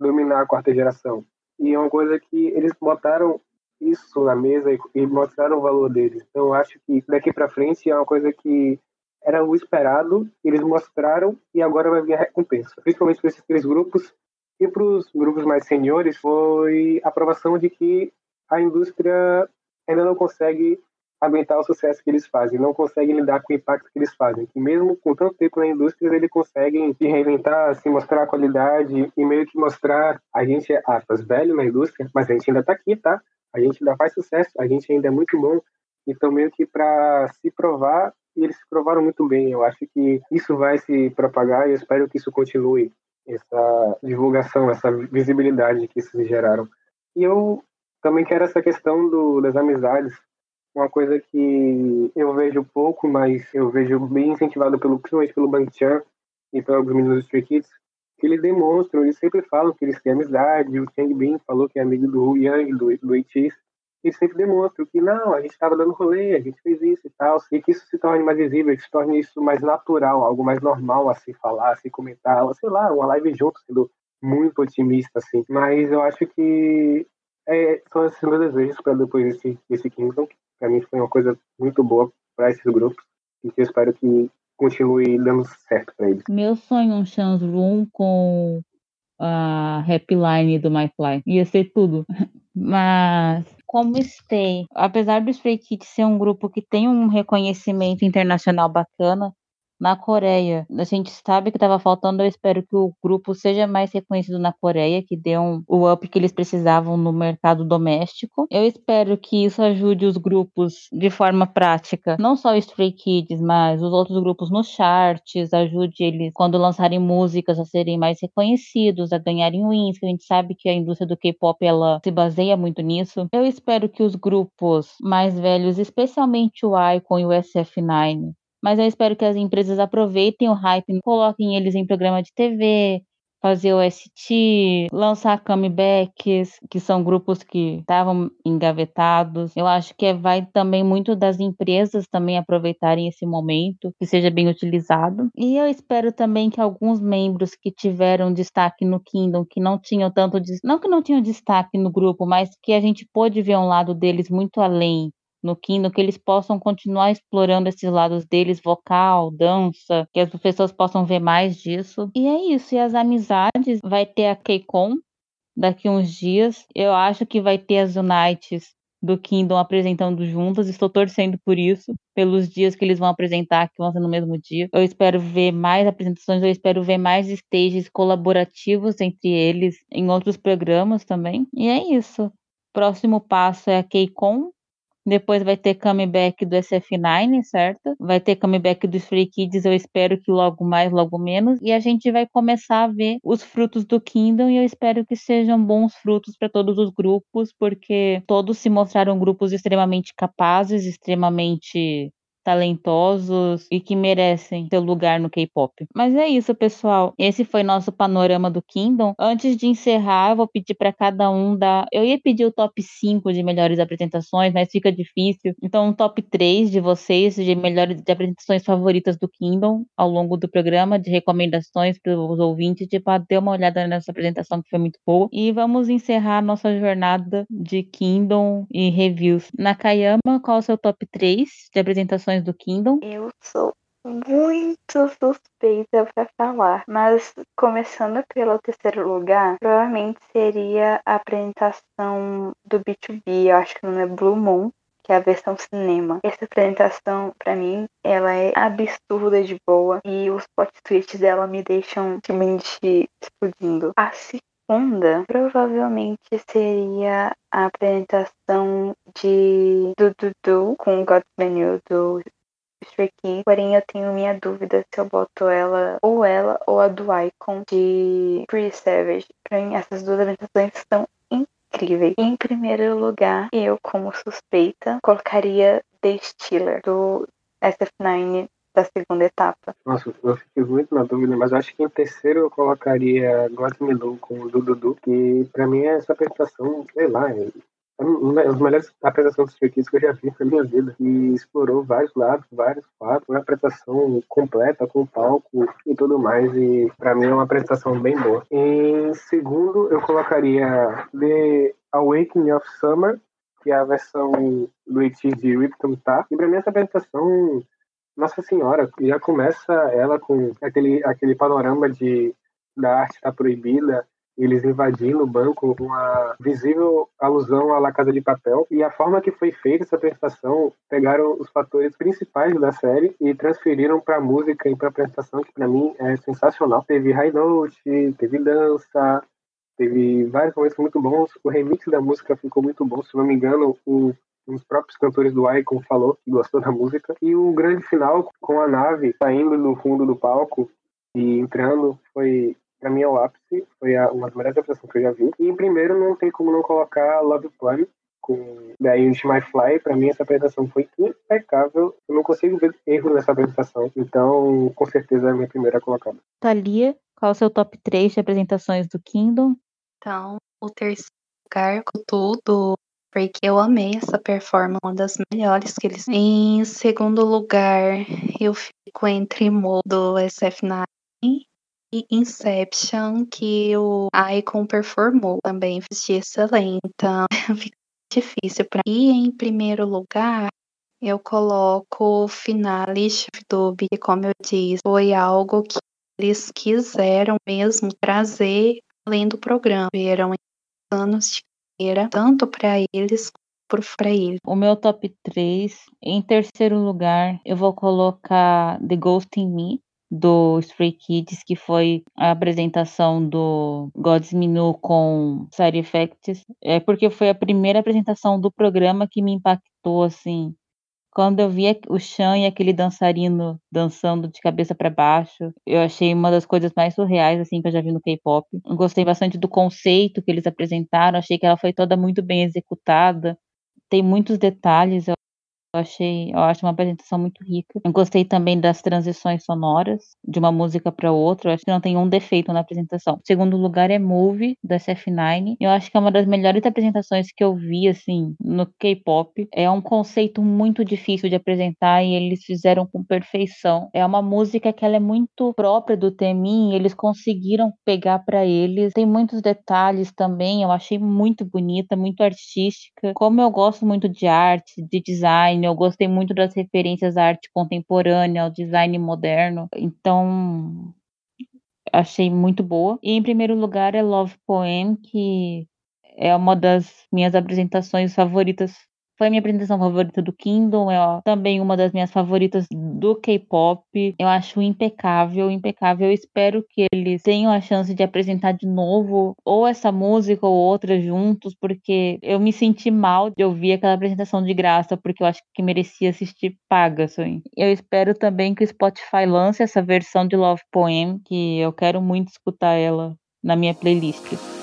dominar a quarta geração. E é uma coisa que eles botaram isso na mesa e, mostraram o valor deles. Então eu acho que daqui para frente é uma coisa que era o esperado, eles mostraram e agora vai vir a recompensa. Principalmente para esses três grupos e para os grupos mais seniores foi a aprovação de que a indústria ainda não consegue aguentar o sucesso que eles fazem, não conseguem lidar com o impacto que eles fazem. Que mesmo com tanto tempo na indústria, eles conseguem se reinventar, se mostrar a qualidade e meio que mostrar a gente é, aspas, velho na indústria, mas a gente ainda está aqui, tá? A gente ainda faz sucesso, a gente ainda é muito bom. Então, meio que para se provar, e eles se provaram muito bem. Eu acho que isso vai se propagar e eu espero que isso continue, essa divulgação, essa visibilidade que se geraram. E eu também quero essa questão do, das amizades, uma coisa que eu vejo pouco, mas eu vejo bem incentivado pelo, principalmente pelo Bang Chan e pelos meninos do Stray Kids, que eles demonstram, eles sempre falam que eles têm amizade, o Chang Bin falou que é amigo do Yang, do, do Itis, eles sempre demonstram que não, a gente estava dando rolê, a gente fez isso e tal, e que isso se torne mais visível, que se torne isso mais natural, algo mais normal a se falar, a se comentar, sei lá, uma live junto, sendo muito otimista, assim. Mas eu acho que é, são esses meus desejos para depois desse, desse Kingdom, que para mim foi uma coisa muito boa para esses grupos, e que eu espero que continue dando certo para eles. Meu sonho é um Chance Room com a Happy Line do My Fly. Ia ser tudo. Mas como Stay, apesar do Stray Kids ser um grupo que tem um reconhecimento internacional bacana, na Coreia. A gente sabe que estava faltando, eu espero que o grupo seja mais reconhecido na Coreia, que dê um, o up que eles precisavam no mercado doméstico. Eu espero que isso ajude os grupos de forma prática, não só o Stray Kids, mas os outros grupos nos charts, ajude eles quando lançarem músicas a serem mais reconhecidos, a ganharem wins, que a gente sabe que a indústria do K-pop ela se baseia muito nisso. Eu espero que os grupos mais velhos, especialmente o Icon e o SF9, mas eu espero que as empresas aproveitem o hype, coloquem eles em programa de TV, fazer o ST, lançar comebacks, que são grupos que estavam engavetados. Eu acho que vai também muito das empresas também aproveitarem esse momento, que seja bem utilizado. E eu espero também que alguns membros que tiveram destaque no Kingdom, que não tinham tanto, não que não tinham destaque no grupo, mas que a gente pôde ver um lado deles muito além no Kindle, que eles possam continuar explorando esses lados deles, vocal, dança, que as pessoas possam ver mais disso. E é isso, e as amizades, vai ter a KCON daqui uns dias. Eu acho que vai ter as Unites do Kingdom apresentando juntas. Estou torcendo por isso, pelos dias que eles vão apresentar, que vão ser no mesmo dia. Eu espero ver mais apresentações, eu espero ver mais stages colaborativos entre eles em outros programas também. E é isso. Próximo passo é a KCON, depois vai ter comeback do SF9, certo? Vai ter comeback dos Free Kids, eu espero que logo mais, logo menos. E a gente vai começar a ver os frutos do Kingdom e eu espero que sejam bons frutos para todos os grupos, porque todos se mostraram grupos extremamente capazes, extremamente talentosos e que merecem seu lugar no K-pop. Mas é isso, pessoal. Esse foi nosso panorama do Kingdom. Antes de encerrar, eu vou pedir para cada um dar. Eu ia pedir o top 5 de melhores apresentações, mas fica difícil. Então, um top 3 de vocês de melhores de apresentações favoritas do Kingdom ao longo do programa, de recomendações para os ouvintes, tipo, ah, dê uma olhada nessa apresentação que foi muito boa. E vamos encerrar nossa jornada de Kingdom e reviews. Nakayama, qual é o seu top 3 de apresentações do Kingdom? Eu sou muito suspeita para falar, mas começando pelo terceiro lugar, provavelmente seria a apresentação do B2B, eu acho que o nome é Blue Moon, que é a versão cinema. Essa apresentação, para mim, ela é absurda de boa e os plot twists dela me deixam simplesmente explodindo. A segunda, provavelmente seria a apresentação de Dudu com God's Menu do Stray Kids, porém eu tenho minha dúvida se eu boto ela, ou ela, ou a do Icon de Pretty Savage. Pra mim, essas duas apresentações são incríveis. Em primeiro lugar, eu, como suspeita, colocaria The Stiller, do SF9 da segunda etapa. Nossa, eu fiquei muito na dúvida, mas acho que em terceiro eu colocaria Me com o Dudu, que pra mim é essa apresentação, sei lá, uma das melhores apresentações de Kids que eu já vi na minha vida. E explorou vários lados, vários fatos, uma apresentação completa, com palco e tudo mais. E para mim é uma apresentação bem boa. Em segundo, eu colocaria The Awakening of Summer, que é a versão do IT de Ripton Tá. E pra mim essa apresentação, nossa senhora, já começa ela com aquele, aquele panorama de da arte tá proibida, eles invadindo o banco, uma visível alusão à La Casa de Papel. E a forma que foi feita essa apresentação, pegaram os fatores principais da série e transferiram para a música e para a apresentação, que para mim é sensacional. Teve high note, teve dança, teve vários momentos muito bons. O remix da música ficou muito bom, se não me engano, o um dos próprios cantores do Icon falou que gostou da música. E o grande final, com a nave saindo do fundo do palco e entrando, foi pra mim é o ápice, foi a, uma das melhores apresentações que eu já vi. E em primeiro não tem como não colocar Love Plan, com da Unity My Fly, pra mim essa apresentação foi impecável, eu não consigo ver erro nessa apresentação, então com certeza é a minha primeira colocada. Thalia, qual é o seu top 3 de apresentações do Kingdom? Então, o terceiro lugar, com tudo, porque eu amei essa performance, uma das melhores que eles. Em segundo lugar, eu fico entre Modo SF9 e Inception, que o Icon performou também, foi excelente. Então, fica difícil para E em primeiro lugar, eu coloco o finale do Big, como eu disse, foi algo que eles quiseram mesmo trazer além do programa. Viram anos de carreira, tanto para eles para ele. O meu top 3, em terceiro lugar, eu vou colocar The Ghost in Me, do Stray Kids, que foi a apresentação do Gods Minu com Side Effects, é porque foi a primeira apresentação do programa que me impactou assim. Quando eu vi o Chan e aquele dançarino dançando de cabeça para baixo, eu achei uma das coisas mais surreais assim que eu já vi no K-pop. Gostei bastante do conceito que eles apresentaram, achei que ela foi toda muito bem executada. Tem muitos detalhes, eu eu achei, eu acho uma apresentação muito rica. Eu gostei também das transições sonoras de uma música para outra. Eu acho que não tem um defeito na apresentação. O segundo lugar é Move da SF9. Eu acho que é uma das melhores apresentações que eu vi assim no K-pop. É um conceito muito difícil de apresentar e eles fizeram com perfeição. É uma música que ela é muito própria do Temin, eles conseguiram pegar para eles. Tem muitos detalhes também, eu achei muito bonita, muito artística. Como eu gosto muito de arte, de design, eu gostei muito das referências à arte contemporânea, ao design moderno. Então, achei muito boa. E em primeiro lugar é Love Poem, que é uma das minhas apresentações favoritas foi minha apresentação favorita do Kingdom, é também uma das minhas favoritas do K-pop. Eu acho impecável, impecável. Eu espero que eles tenham a chance de apresentar de novo ou essa música ou outra juntos, porque eu me senti mal de ouvir aquela apresentação de graça, porque eu acho que merecia assistir paga. Assim. Eu espero também que o Spotify lance essa versão de Love Poem, que eu quero muito escutar ela na minha playlist.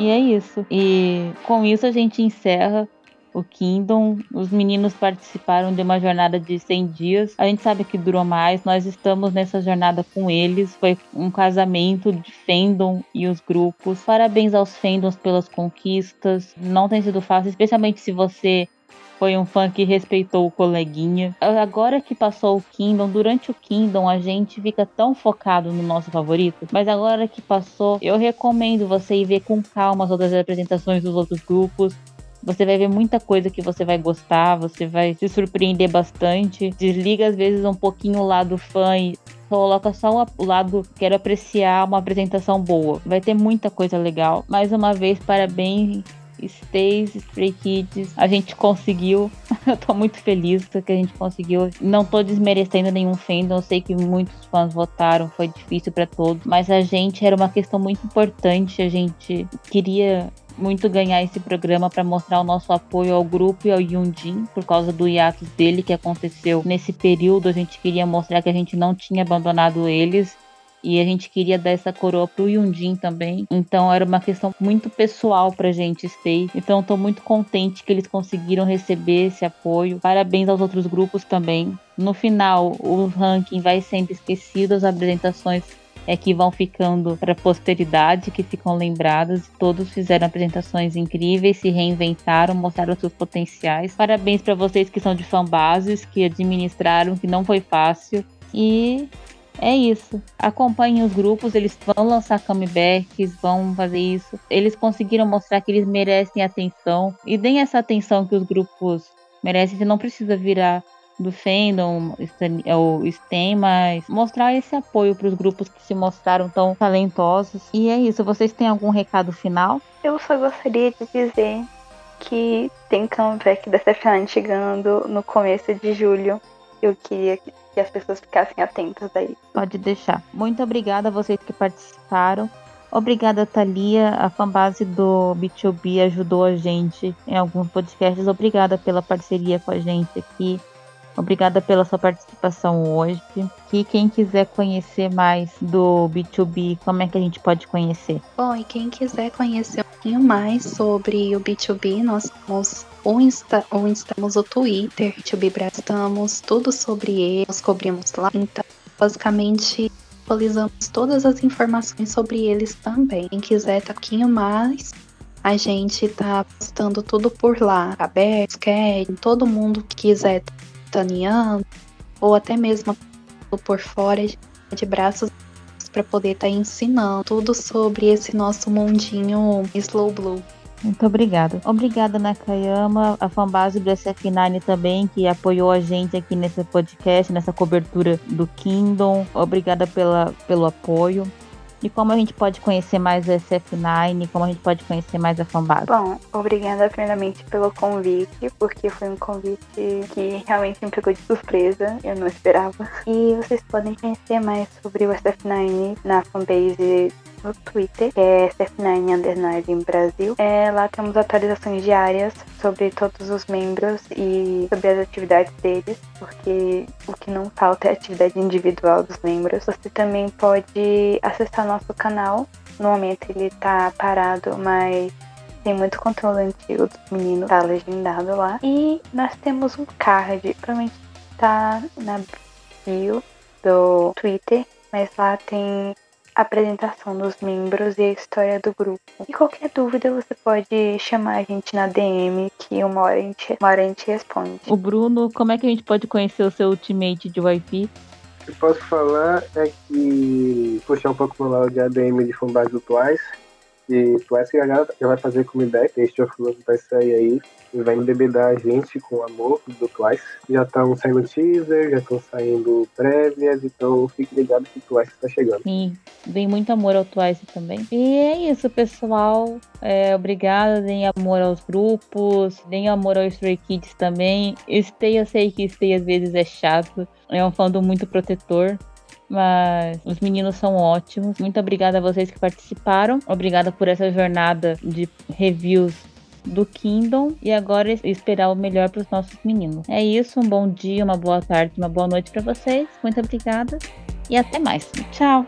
E é isso. E com isso a gente encerra o Kingdom. Os meninos participaram de uma jornada de 100 dias. A gente sabe que durou mais. Nós estamos nessa jornada com eles. Foi um casamento de fandom e os grupos. Parabéns aos fandoms pelas conquistas. Não tem sido fácil, especialmente se você foi um fã que respeitou o coleguinha. Agora que passou o Kingdom, durante o Kingdom a gente fica tão focado no nosso favorito, mas agora que passou, eu recomendo você ir ver com calma as outras apresentações dos outros grupos. Você vai ver muita coisa que você vai gostar, você vai se surpreender bastante. Desliga às vezes um pouquinho o lado fã e coloca só o lado quero apreciar uma apresentação boa. Vai ter muita coisa legal. Mais uma vez, parabéns Stays, Stray Kids, a gente conseguiu. eu tô muito feliz que a gente conseguiu. Não tô desmerecendo nenhum fandom, eu sei que muitos fãs votaram, foi difícil para todos, mas a gente era uma questão muito importante, a gente queria muito ganhar esse programa para mostrar o nosso apoio ao grupo e ao Yunjin por causa do hiatus dele que aconteceu nesse período. A gente queria mostrar que a gente não tinha abandonado eles e a gente queria dar essa coroa pro Yundin também. Então era uma questão muito pessoal pra gente, Stay. Então tô muito contente que eles conseguiram receber esse apoio. Parabéns aos outros grupos também. No final, o ranking vai sendo esquecido, as apresentações é que vão ficando para posteridade, que ficam lembrados. Todos fizeram apresentações incríveis, se reinventaram, mostraram seus potenciais. Parabéns para vocês que são de fanbases, que administraram, que não foi fácil. E é isso. Acompanhem os grupos, eles vão lançar comebacks, vão fazer isso. Eles conseguiram mostrar que eles merecem atenção. E deem essa atenção que os grupos merecem. Você não precisa virar do fandom ou STEM, mas mostrar esse apoio para os grupos que se mostraram tão talentosos. E é isso. Vocês têm algum recado final? Eu só gostaria de dizer que tem comeback da Stefan chegando no começo de julho. Eu queria que as pessoas ficassem atentas aí. Pode deixar. Muito obrigada a vocês que participaram. Obrigada, Thalia. A fanbase do B2B ajudou a gente em alguns podcasts. Obrigada pela parceria com a gente aqui. Obrigada pela sua participação hoje. E quem quiser conhecer mais do B2B, como é que a gente pode conhecer? Bom, e quem quiser conhecer um pouquinho mais sobre o B2B, nós temos o Insta, o Insta, temos o Twitter, B2B Brasil, estamos tudo sobre ele, nós cobrimos lá. Então, basicamente, atualizamos todas as informações sobre eles também. Quem quiser tá um pouquinho mais, a gente tá postando tudo por lá, aberto, quer, todo mundo que quiser taneando, ou até mesmo por fora de braços para poder estar tá ensinando tudo sobre esse nosso mundinho Slow Blue. Muito obrigada. Obrigada, Nakayama, a fanbase do SF9 também, que apoiou a gente aqui nesse podcast, nessa cobertura do Kingdom. Obrigada pela, pelo apoio e como a gente pode conhecer mais o SF9, como a gente pode conhecer mais a fanbase. Bom, obrigada primeiramente pelo convite, porque foi um convite que realmente me pegou de surpresa, eu não esperava. E vocês podem conhecer mais sobre o SF9 na fanbase no Twitter, que é SF9 Underline Brasil. É, lá temos atualizações diárias sobre todos os membros e sobre as atividades deles, porque o que não falta é a atividade individual dos membros. Você também pode acessar nosso canal. No momento ele tá parado, mas tem muito conteúdo antigo dos meninos, tá legendado lá. E nós temos um card, provavelmente tá na bio do Twitter, mas lá tem apresentação dos membros e a história do grupo. E qualquer dúvida você pode chamar a gente na DM que uma hora a gente, uma hora a gente responde. O Bruno, como é que a gente pode conhecer o seu ultimate de Wi-Fi? O que posso falar é que puxar um pouco pro lado de ADM de fanbase do Twice. E Twice já, já vai fazer como ideia, Taste of Love vai sair aí e vai embebedar a gente com amor do Twice. Já estão saindo teaser, já estão saindo prévias, então fique ligado que o Twice está chegando. Sim, vem muito amor ao Twice também. E é isso, pessoal. É, obrigada, deem amor aos grupos, deem amor ao Stray Kids também. Stay, eu sei que Stay às vezes é chato, é um fandom muito protetor, mas os meninos são ótimos. Muito obrigada a vocês que participaram. Obrigada por essa jornada de reviews do Kingdom e agora esperar o melhor para os nossos meninos. É isso, um bom dia, uma boa tarde, uma boa noite para vocês. Muito obrigada e até mais. Tchau.